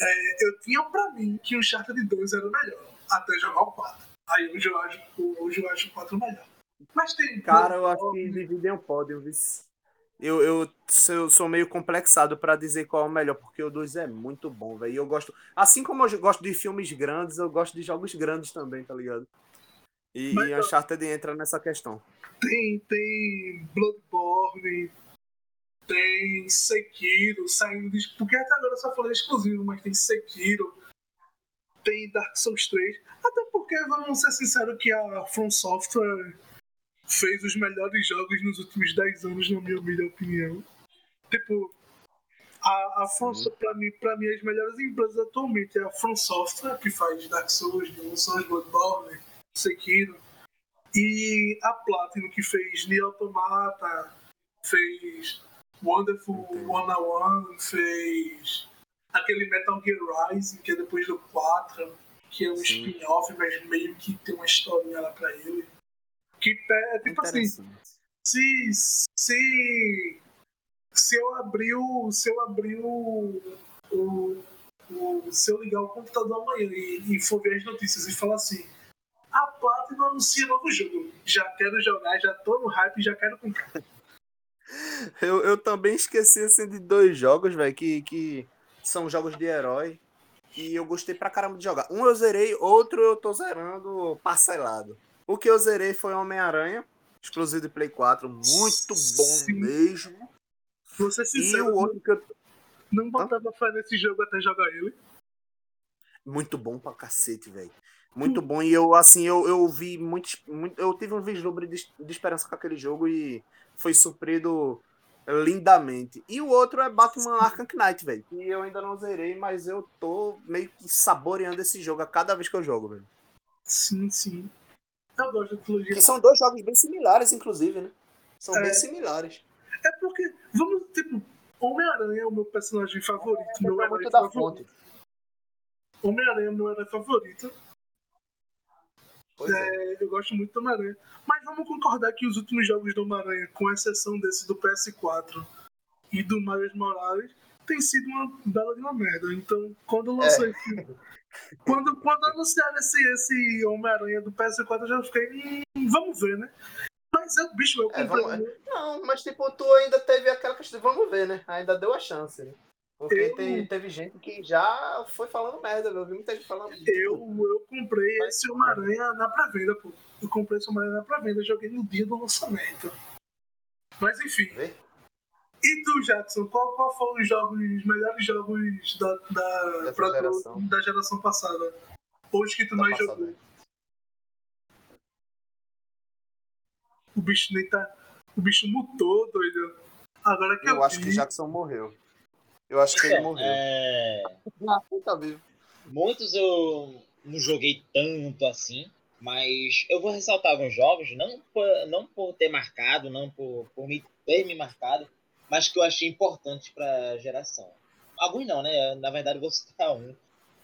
é, eu tinha pra mim que o Uncharted 2 era o melhor, até jogar o 4. Aí hoje eu acho, hoje eu acho o 4 melhor. Mas tem. Cara, eu acho que dividem o pódio, viu? Eu, eu, eu sou meio complexado para dizer qual é o melhor, porque o 2 é muito bom, velho. Eu gosto. Assim como eu gosto de filmes grandes, eu gosto de jogos grandes também, tá ligado? E, Mas, e Uncharted entra nessa questão. Tem, tem Bloodborne, tem Sekiro saindo de. Porque até agora eu só falei exclusivo, mas tem Sekiro, tem Dark Souls 3. Até porque, vamos ser sinceros, que a From Software fez os melhores jogos nos últimos 10 anos, na minha humilde opinião. Tipo, a, a From, pra, mim, pra mim, as melhores empresas atualmente é a From Software, que faz Dark Souls, Demon Souls, Bloodborne, Sekiro, e a Platinum, que fez Nier Automata, fez Wonderful 101, fez aquele Metal Gear Rising, que é depois do 4, que é um spin-off, mas meio que tem uma historinha lá pra ele. Que é tipo assim, se, se, se eu abrir o. Se eu abrir o, o, o se eu ligar o computador amanhã e, e for ver as notícias e falar assim, a Platinum anuncia novo jogo. Já quero jogar, já tô no hype, já quero comprar. Eu, eu também esqueci assim, de dois jogos, velho, que, que são jogos de herói. E eu gostei pra caramba de jogar. Um eu zerei, outro eu tô zerando parcelado. O que eu zerei foi Homem-Aranha, exclusivo de Play 4. Muito bom Sim. mesmo. Vou ser E o outro que eu. não botava fé nesse jogo até jogar ele. Muito bom pra cacete, velho. Muito bom. E eu, assim, eu, eu vi muito, muito. Eu tive um vislumbre de, de esperança com aquele jogo e foi suprido lindamente. E o outro é Batman Arkham Knight, velho. Que eu ainda não zerei, mas eu tô meio que saboreando esse jogo a cada vez que eu jogo, velho. Sim, sim. Eu gosto da trilogia. Que são dois jogos bem similares, inclusive, né? São É. bem similares. É porque, vamos, tipo, Homem-Aranha é o meu personagem favorito. Meu Lembra herói da favorito. Homem-Aranha é meu herói favorito. É. É, eu gosto muito do Homem-Aranha. Mas vamos concordar que os últimos jogos do Homem-Aranha, com exceção desse do PS4 e do Miles Morales, tem sido uma bela de uma merda. Então, quando lançou É. esse. Quando, quando anunciaram esse, esse Homem-Aranha do PS4, eu já fiquei. "Hum, vamos ver, né? Mas eu, bicho, eu É, comprei. vamos- Não, mas tipo, tu ainda teve aquela questão. Vamos ver, né? Ainda deu a chance, né? Porque Eu- tem- teve gente que já foi falando merda, eu vi muita gente falando. Eu, eu comprei esse Homem-Aranha na pré-venda, pô. Eu comprei esse Homem-Aranha na pré-venda, joguei no dia do lançamento. Mas enfim. Vê? E tu, Jackson, qual, qual foram os jogos, os melhores jogos da, da, pra geração. da geração passada? Hoje que tu Da mais passada. jogou. O bicho nem tá. O bicho mutou, doido. Agora que eu, Eu acho vi, que Jackson morreu. Eu acho que ele Então, morreu. é, Ah, tá vivo. Muitos eu não joguei tanto assim, mas eu vou ressaltar alguns jogos, não por, não por ter marcado, não por, por me, ter me marcado, mas que eu achei importantes para a geração. Alguns não, né? Na verdade, eu vou citar um.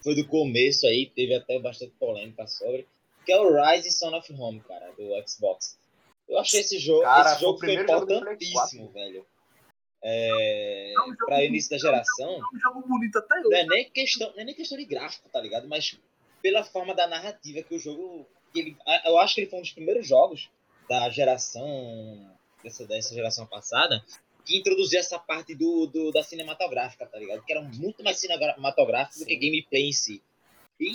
Foi do começo aí, teve até bastante polêmica sobre, que é o Rise Son of Home, cara, do Xbox. Eu achei esse jogo, Cara, esse foi o jogo foi Play importantíssimo, velho. É, É um para início da geração é um jogo bonito até não é hoje. nem questão, não é nem questão de gráfico, tá ligado? Mas pela forma da narrativa que o jogo. que ele- eu acho que ele foi um dos primeiros jogos da geração. Dessa, dessa geração passada. Que introduziu essa parte do, do- da cinematográfica, tá ligado? Que era muito mais cinematográfico do que gameplay em si. E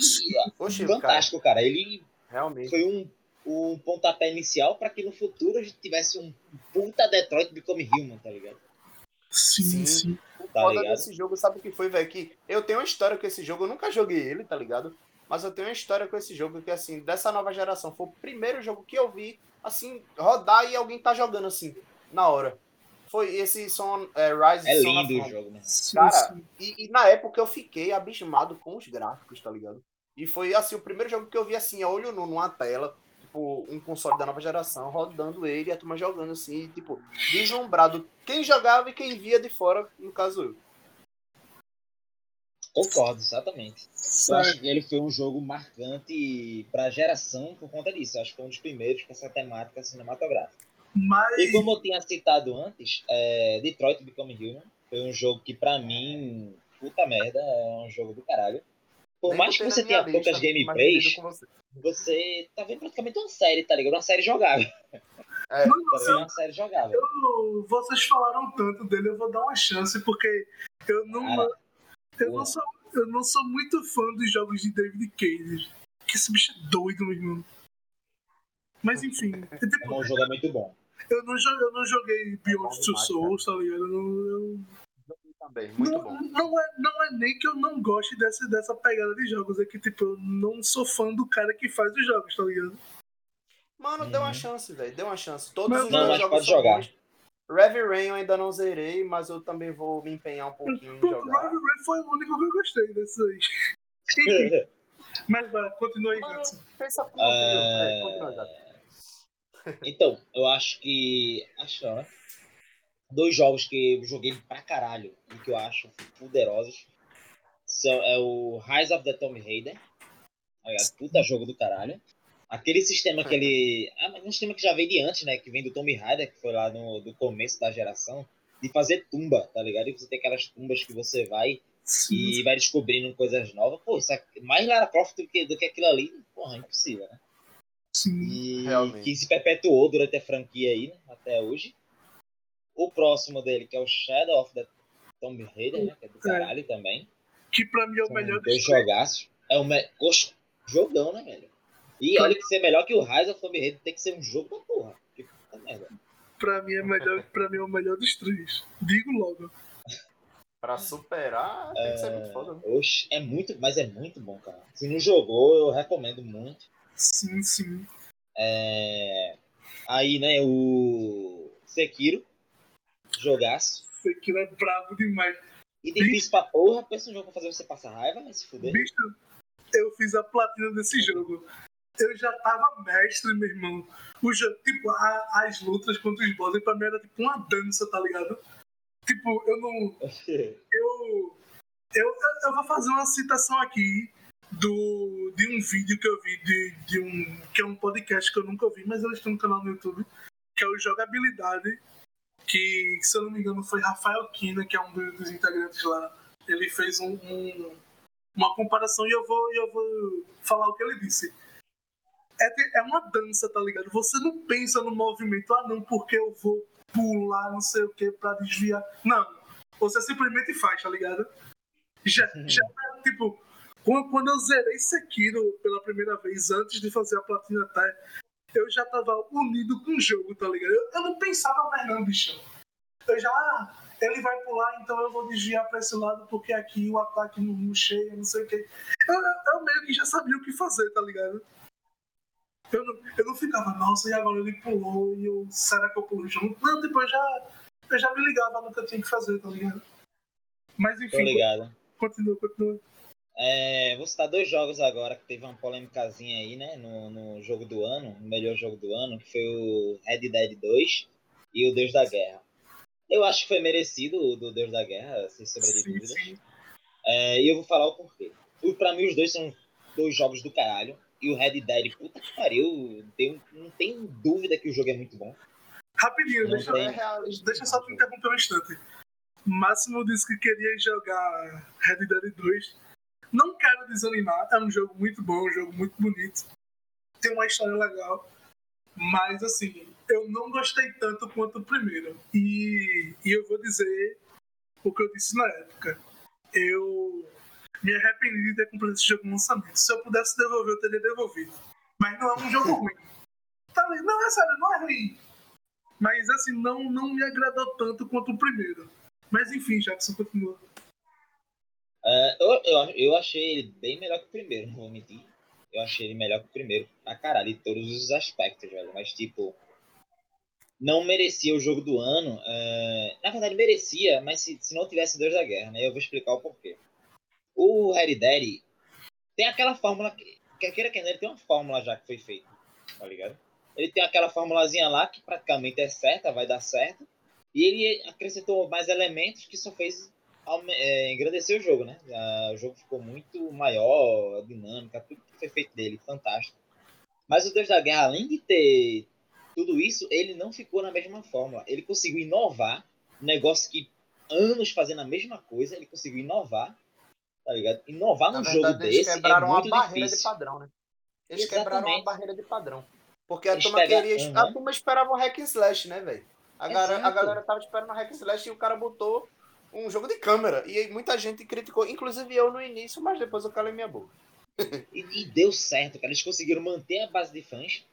Poxa, fantástico, cara. Ele cara, realmente. foi um, um pontapé inicial pra que no futuro a gente tivesse um puta Detroit Become Human, tá ligado? Sim, Sim. sim. O Tá foda ligado? desse jogo, sabe o que foi, velho? Que eu tenho uma história com esse jogo, eu nunca joguei ele, tá ligado? Mas eu tenho uma história com esse jogo que, assim, dessa nova geração, foi o primeiro jogo que eu vi, assim, rodar e alguém tá jogando, assim, na hora. Foi esse Son, é, Rise É Son lindo of o jogo, né? sim, Cara, sim. E, e na época eu fiquei abismado com os gráficos, tá ligado? E foi, assim, o primeiro jogo que eu vi, assim, a olho nu, numa tela, tipo, um console da nova geração, rodando ele e a turma jogando, assim, e, tipo, deslumbrado. Quem jogava e quem via de fora, no caso eu. Concordo, exatamente. Eu acho que ele foi um jogo marcante pra geração por conta disso. Eu acho que foi um dos primeiros com essa temática cinematográfica. Mas. E como eu tinha citado antes, é, Detroit Become Human foi um jogo que pra mim, puta merda, é um jogo do caralho. Por Nem mais que você tenha poucas lista, mas gameplays, você. você tá vendo praticamente uma série, tá ligado? Uma série jogável. É, Não, Tá? Uma série jogável. eu- vocês falaram tanto dele, eu vou dar uma chance, porque eu não. Cara, eu, não sou, eu não sou muito fã dos jogos de David Cage. Que esse bicho é doido, meu irmão. Mas enfim, é tipo, O jogo é muito bom. Eu, não joguei, eu não joguei Beyond Two Souls, tá ligado? Eu não, eu- também, muito não, bom. Não é, não é nem que eu não goste dessa, dessa pegada de jogos, é que tipo, eu não sou fã do cara que faz os jogos, tá ligado? Mano, deu uma Uhum. chance, velho. Deu uma chance. Todos Mas- os Não, jogos pode são jogar. bons. Rev Rain eu ainda não zerei, mas eu também vou me empenhar um pouquinho em Pronto, jogar. Raid foi o único que eu gostei desses aí. Mas vai, continua aí, Mano, Jackson. pensa como é... É, continua, Gato. Então, eu acho que. Acho não, né? Dois jogos que eu joguei pra caralho e que eu acho poderosos são, é o Rise of the Tomb Raider. tá? Puta jogo do caralho. Aquele sistema que ele. Ah, mas um sistema que já veio de antes, né? Que vem do Tomb Raider, que foi lá no do começo da geração, de fazer tumba, tá ligado? E você tem aquelas tumbas que você vai Sim, e vai descobrindo coisas novas. Pô, isso é mais Lara Croft do que, do que aquilo ali, porra, é impossível, né? Sim. E Realmente. que se perpetuou durante a franquia aí, né, até hoje. O próximo dele, que é o Shadow of the Tomb Raider, né? Que é do caralho também. Que pra mim é o São melhor dois dos três. jogaços. É o me... Oxe, jogão, né, velho? E olha que ser melhor que o Rise of Tomb Raider tem que ser um jogo da porra. Que puta merda. Pra mim é melhor, pra mim é o melhor dos três. Digo logo. Pra superar, tem que ser muito foda. né? Oxe, é muito, mas é muito bom, cara. Se não jogou, eu recomendo muito. Sim, sim. É... Aí, né, o Sekiro. Jogaço. Sekiro é brabo demais. E difícil pra porra, pensa um jogo pra fazer você passar raiva, mas se fuder. Bicho, eu fiz a platina desse jogo. Eu já tava mestre, meu irmão. O jogo, tipo, a- as lutas contra os bosses pra mim era tipo uma dança, tá ligado? Tipo, eu não. Eu. Eu, eu, eu vou fazer uma citação aqui do, de um vídeo que eu vi de, de um. que é um podcast que eu nunca vi, mas eles têm um canal no YouTube, que é o Jogabilidade, que, se eu não me engano, foi Rafael Kina, que é um dos, integrantes lá. Ele fez um, um- uma comparação e eu vou, eu vou falar o que ele disse. É, é uma dança, tá ligado? Você não pensa no movimento, ah não, porque eu vou pular, não sei o que, pra desviar. Não. Você simplesmente faz, tá ligado? Já, já tipo, quando, eu zerei Sekiro pela primeira vez, antes de fazer a platina até, eu já tava unido com o jogo, tá ligado? Eu, eu não pensava mais não, bicho. Eu já, ah, ele vai pular, então eu vou desviar pra esse lado, porque aqui o ataque não, não chega, não sei o que. Eu, eu- eu meio que já sabia o que fazer, tá ligado? Eu não, eu não ficava, nossa, e agora ele pulou, e eu, será que eu pulo junto? Não, depois já, eu já me ligava no que eu tinha que fazer, tá ligado? Mas Tô enfim, ligado. continua, continua. É, vou citar dois jogos agora que teve uma polêmicazinha aí, né? No, no jogo do ano, no melhor jogo do ano, que foi o Red Dead 2 e o Deus da Guerra. Eu acho que foi merecido o do Deus da Guerra, sem sombra de dúvidas. É, e eu vou falar o porquê. Pra mim, os dois são dois jogos do caralho. E o Red Dead, puta que pariu, tem, não tem dúvida que o jogo é muito bom. Rapidinho, Não deixa, tem. Deixa só te interromper um instante. Máximo disse que queria jogar Red Dead 2. Não quero desanimar, é um jogo muito bom, um jogo muito bonito. Tem uma história legal. Mas assim, eu não gostei tanto quanto o primeiro. E, e eu vou dizer o que eu disse na época. Eu me arrependi de ter comprado esse jogo no lançamento. Se eu pudesse devolver, eu teria devolvido. Mas não é um jogo ruim. Tá? Não, é sério, não é ruim. Mas assim, não, não me agradou tanto quanto o primeiro. Mas enfim, Jackson continua. É, eu, eu, eu achei ele bem melhor que o primeiro, não vou mentir. Eu achei ele melhor que o primeiro, pra caralho, em todos os aspectos, velho. Mas, tipo, não merecia o jogo do ano. é, Na verdade, merecia, mas se, se não tivesse Deus da Guerra, né? Eu vou explicar o porquê. O Red Dead tem aquela fórmula. que- Quer queira que ele tem uma fórmula já que foi feita, tá ligado? Ele tem aquela formulazinha lá que praticamente é certa, vai dar certo. E ele acrescentou mais elementos que só fez é, engrandecer o jogo, né? O jogo ficou muito maior, a dinâmica, tudo que foi feito dele, fantástico. Mas o Deus da Guerra, além de ter tudo isso, ele não ficou na mesma fórmula. Ele conseguiu inovar, um negócio que anos fazendo a mesma coisa, ele conseguiu inovar, tá ligado? Inovar num verdade, jogo eles desse é quebraram muito uma barreira difícil. de padrão, né? Eles quebraram Exatamente. uma barreira de padrão. Porque a Eles turma pegaram- queria. Uhum. A turma esperava um hack and slash, né, velho? A, galera- a galera tava esperando um hack and slash e o cara botou um jogo de câmera. E muita gente criticou, inclusive eu no início, mas depois eu calei minha boca. E, e deu certo, cara. Eles conseguiram manter a base de fãs.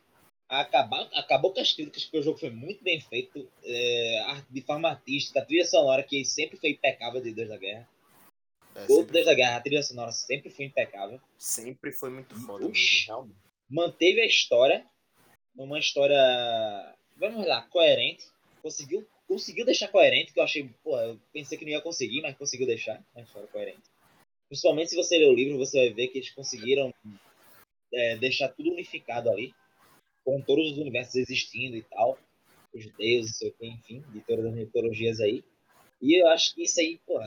Acabar, acabou com as críticas, porque o jogo foi muito bem feito. é, de forma artística, a trilha sonora, que sempre foi impecável de Deus da Guerra. É, Todo Deus da Guerra, a trilha sonora sempre foi impecável. sempre foi muito foda. Mesmo. Manteve a história. Uma história, vamos lá, coerente. Conseguiu, conseguiu deixar coerente, que eu achei, pô, eu pensei que não ia conseguir, mas conseguiu deixar uma história coerente. Principalmente se você ler o livro, você vai ver que eles conseguiram é, deixar tudo unificado ali, com todos os universos existindo e tal, os deuses, enfim, de todas as mitologias aí. E eu acho que isso aí, pô,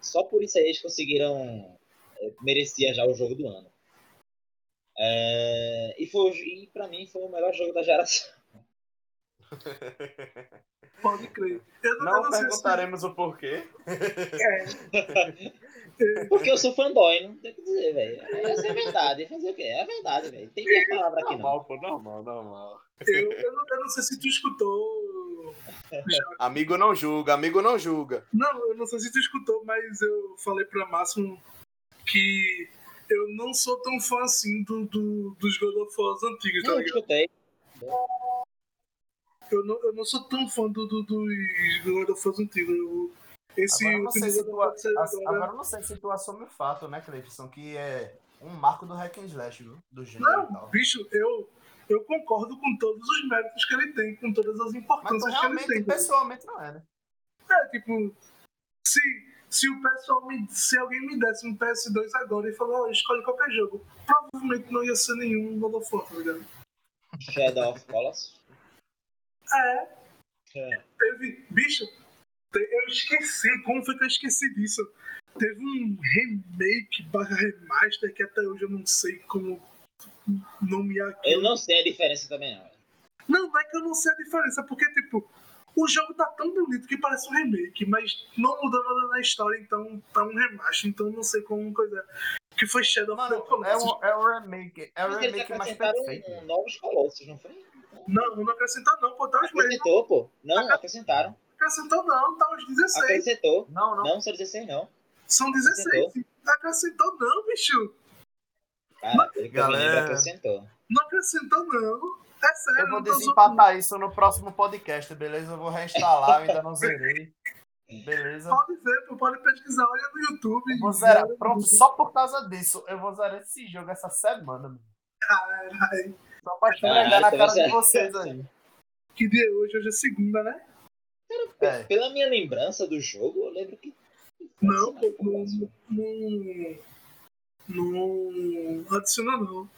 só por isso aí eles conseguiram é, merecia já o jogo do ano. É, e foi, e para mim foi o melhor jogo da geração. Pode crer. Eu não, eu Não não perguntaremos o porquê. Porque eu sou fanboy, não tem o que dizer, velho. Essa é a verdade. Fazer o quê? É a verdade, velho. Tem minha palavra aqui, não. Normal, pô, normal, normal. Eu, eu, não, eu não sei se tu escutou. Amigo não julga, amigo não julga. Não, eu não sei se tu escutou, mas eu falei pra Máximo que eu não sou tão fã assim do, do- dos God of War antigos, tá Não, ligado? escutei. Eu não, eu não sou tão fã do, do, dos God of War antigos. Eu- esse Agora eu não sei se tu, as- agora- não sei se tu assume o fato, né, Cleifson, que é um marco do hack and slash, viu? Do gênero Não, tal. bicho, eu, eu concordo com todos os méritos que ele tem, com todas as Mas importâncias que ele realmente, tem. pessoalmente, não é, né? É, tipo, se, se o pessoal me. Se alguém me desse um PS2 agora e falar, ó, escolhe qualquer jogo, provavelmente não ia ser nenhum God of War, tá ligado? Shadow of Colossus. É, É. teve. Bicho, eu esqueci, como foi que eu esqueci disso? Teve um remake barra remaster que até hoje eu não sei como nomear aqui. Eu não sei a diferença também, não. Não, não é que eu não sei a diferença, porque, tipo, o jogo tá tão bonito que parece um remake, mas não mudou nada na história, então tá um remaster, então não sei como coisa. Que foi Shadow of the Mano, é Colossus. um, é um remake. É o Mas remake mais perfeito. um, novos Colossus, não foi? Não, não acrescentou não, pô, tá uns meses. Acrescentou, pô. Não, acrescentaram. Acrescentou não, tá uns 16. Acrescentou. Não, não. Não, são 16 não. São 16. Acrescentou. Acrescentou não, bicho. Cara, lembro, Galera. acrescentou. Não acrescentou não. É sério, Eu vou desempatar isso no próximo podcast, beleza? Eu vou reinstalar, eu ainda não zerei. Beleza? Pode ver, pô, pode pesquisar, olha no YouTube. Eu vou zerar. Pronto, só por causa disso, eu vou zerar esse jogo essa semana, mano. Caralho. Só pra esfregar Caralho, na então cara de vocês aí. Que dia é hoje? Hoje é segunda, né? É. Pela minha lembrança do jogo, eu lembro que. Não, não, não, não adiciona não.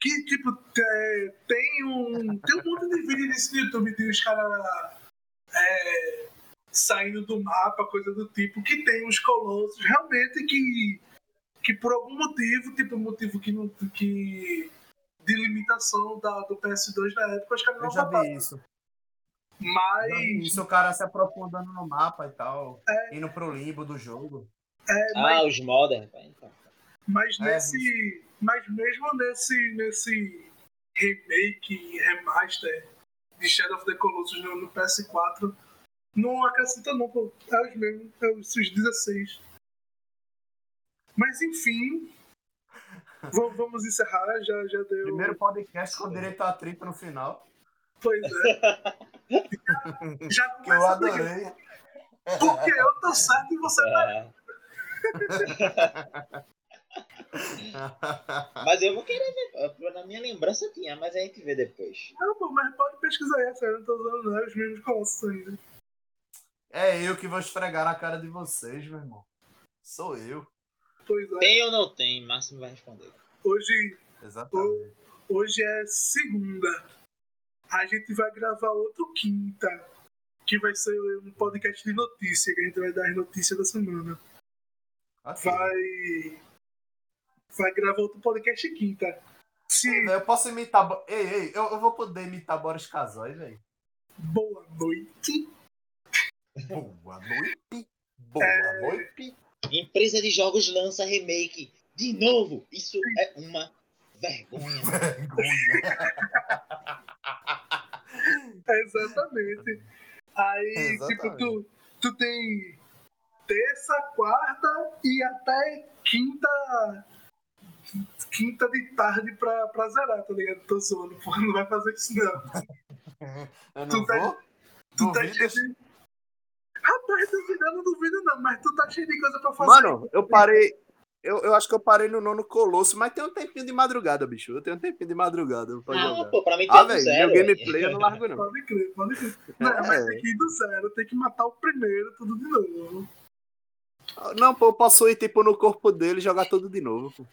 Que, tipo, te- tem um, tem um monte de vídeo no YouTube de os caras é, saindo do mapa, coisa do tipo, que tem uns colossos, realmente que, que por algum motivo, tipo, motivo que, não, que de limitação da, do PS2 na época, os caras Eu não já vi isso. Mas, isso, o cara se aprofundando no mapa e tal. É. Indo pro limbo do jogo. é, mas Ah, os modders. Então. Mas É, nesse. Mas mesmo nesse. nesse remake, remaster de Shadow of the Colossus no, no PS4, não acrescenta não, pô. É os mesmos, é os 16. Mas enfim. Va- Vamos encerrar, já, já deu. Primeiro podcast com direito a trip no final. Pois é. já Que eu adorei. Porque eu tô certo e você tá. É. Mas eu vou querer ver. Na minha lembrança tinha, mas a gente vê depois. Não, pô, mas pode pesquisar essa, eu não tô usando não, é os mesmos colossos ainda. É eu que vou esfregar na cara de vocês, meu irmão. Sou eu. Pois é. Tem ou não tem? Máximo vai responder. Hoje Exatamente. Hoje é segunda. A gente vai gravar outro quinta. Que vai ser um podcast de notícia, que a gente vai dar as notícias da semana. Ok. Vai. Vai gravar outro podcast quinta. Se. Eu posso imitar. Ei, ei, eu, eu vou poder imitar Boris Casoy, velho. Boa noite. Boa noite. Boa É. noite. Empresa de jogos lança remake. De novo. Isso é uma vergonha. Vergonha. Exatamente. Aí, Exatamente. tipo, tu, tu tem terça, quarta e até quinta. Quinta de tarde pra, pra zerar, tá ligado? Tô zoando, porra, não vai fazer isso não. Eu não Tu tá- vou. Tu tá cheio de... Rapaz, eu não duvido não, mas tu tá cheio de coisa pra fazer. Mano, eu parei. Eu, eu acho que eu parei no nono colosso, mas tem um tempinho de madrugada, bicho. Eu tenho um tempinho de madrugada pra Ah, pô, pra mim tem Ah, do zero. meu gameplay eu não largo, não. Pode crer, pode crer. Não, mas É. tem que ir do zero, tem que matar o primeiro, tudo de novo. Não, pô, eu posso ir, tipo, no corpo dele e jogar tudo de novo, pô.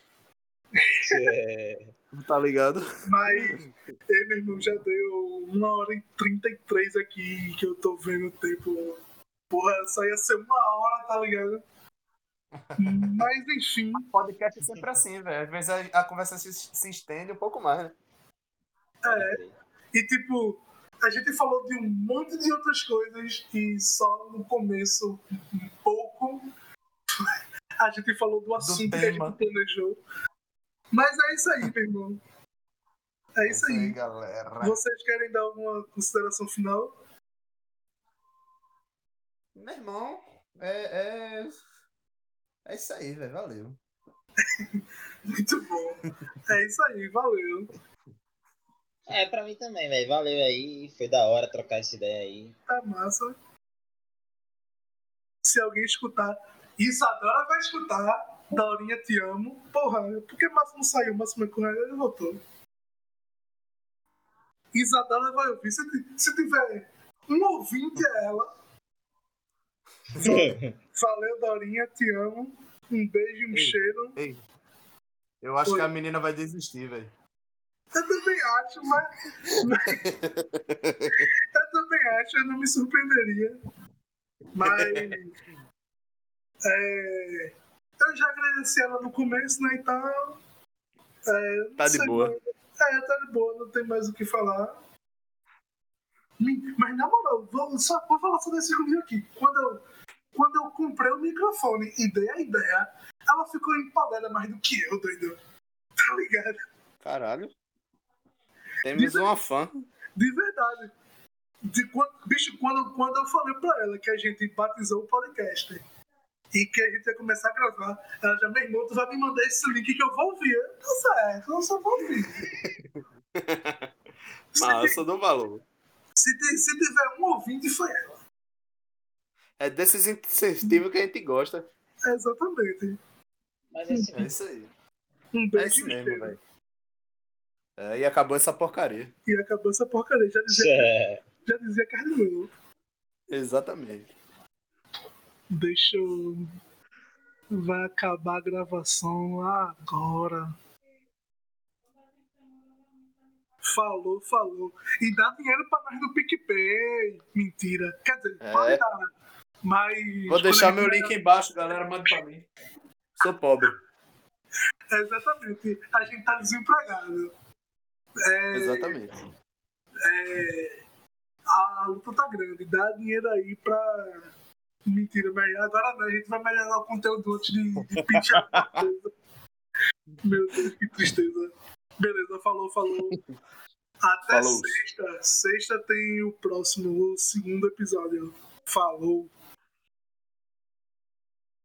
É. Tá ligado? Mas, ei, meu irmão, já deu uma hora e 33 aqui que eu tô vendo o tempo. Porra, só ia ser uma hora, tá ligado? Mas enfim, Podcast é sempre assim, velho. Às vezes a, a conversa se, se estende um pouco mais, né? é. E tipo, A gente falou de um monte de outras coisas e só no começo, um pouco, a gente falou do assunto que a gente planejou. Mas é isso aí, meu irmão. É isso aí. galera. Vocês querem dar alguma consideração final? Meu irmão, é, é. É isso aí, velho. Valeu. Muito bom. É isso aí, valeu. É, pra mim também, velho. Valeu aí. Foi da hora trocar essa ideia aí. Tá massa. Se alguém escutar, Isadora vai escutar. Daurinha, te amo. Porra, por que não saiu? Márcio McConaughey ele voltou. Isadora vai ouvir. Se, se tiver um ouvinte, é ela. Valeu, Daurinha, te amo. Um beijo, um Ei. cheiro. Ei. Eu acho Oi. que a menina vai desistir, velho. Eu também acho, mas. eu também acho, eu não me surpreenderia. Mas. é, eu já agradeci ela no começo, né? Então. é, Tá de boa. É, tá de boa, não tem mais o que falar. Mas na moral, vou, só vou falar só desse comigo aqui. Quando eu, quando eu comprei o microfone e dei a ideia, ela ficou empolgada mais do que eu, doido. Tá ligado? Caralho. Temos uma fã. De verdade. De quando, bicho, quando, quando eu falei pra ela que a gente batizou o podcast e que a gente ia começar a gravar, ela já, meu irmão, tu vai me mandar esse link que eu vou ouvir. Tá certo, eu só vou ouvir. se, Mas eu só dou valor. Se, ti- se tiver um ouvinte, foi ela. É desses incentivos que a gente gosta. Exatamente. Mas assim, É isso aí. Um É beijo isso e um mesmo, velho. É, e acabou essa porcaria. E acabou essa porcaria. Já dizia, é, já dizia Carlinhos. Exatamente. Deixa eu. Vai acabar a gravação agora. Falou, falou. E dá dinheiro pra nós do PicPay. Mentira. Quer dizer, É. pode dar. Mas. Vou deixar meu link embaixo, galera. Manda pra mim. Sou pobre. Exatamente. A gente tá desempregado. É, Exatamente. é, a luta tá grande. Dá dinheiro aí pra. Mentira, mas agora não. A gente vai melhorar o conteúdo antes de, de pinchar. Meu Deus, que tristeza. Beleza, falou, falou. Até Falou. sexta. Sexta tem o próximo, o segundo episódio. Falou.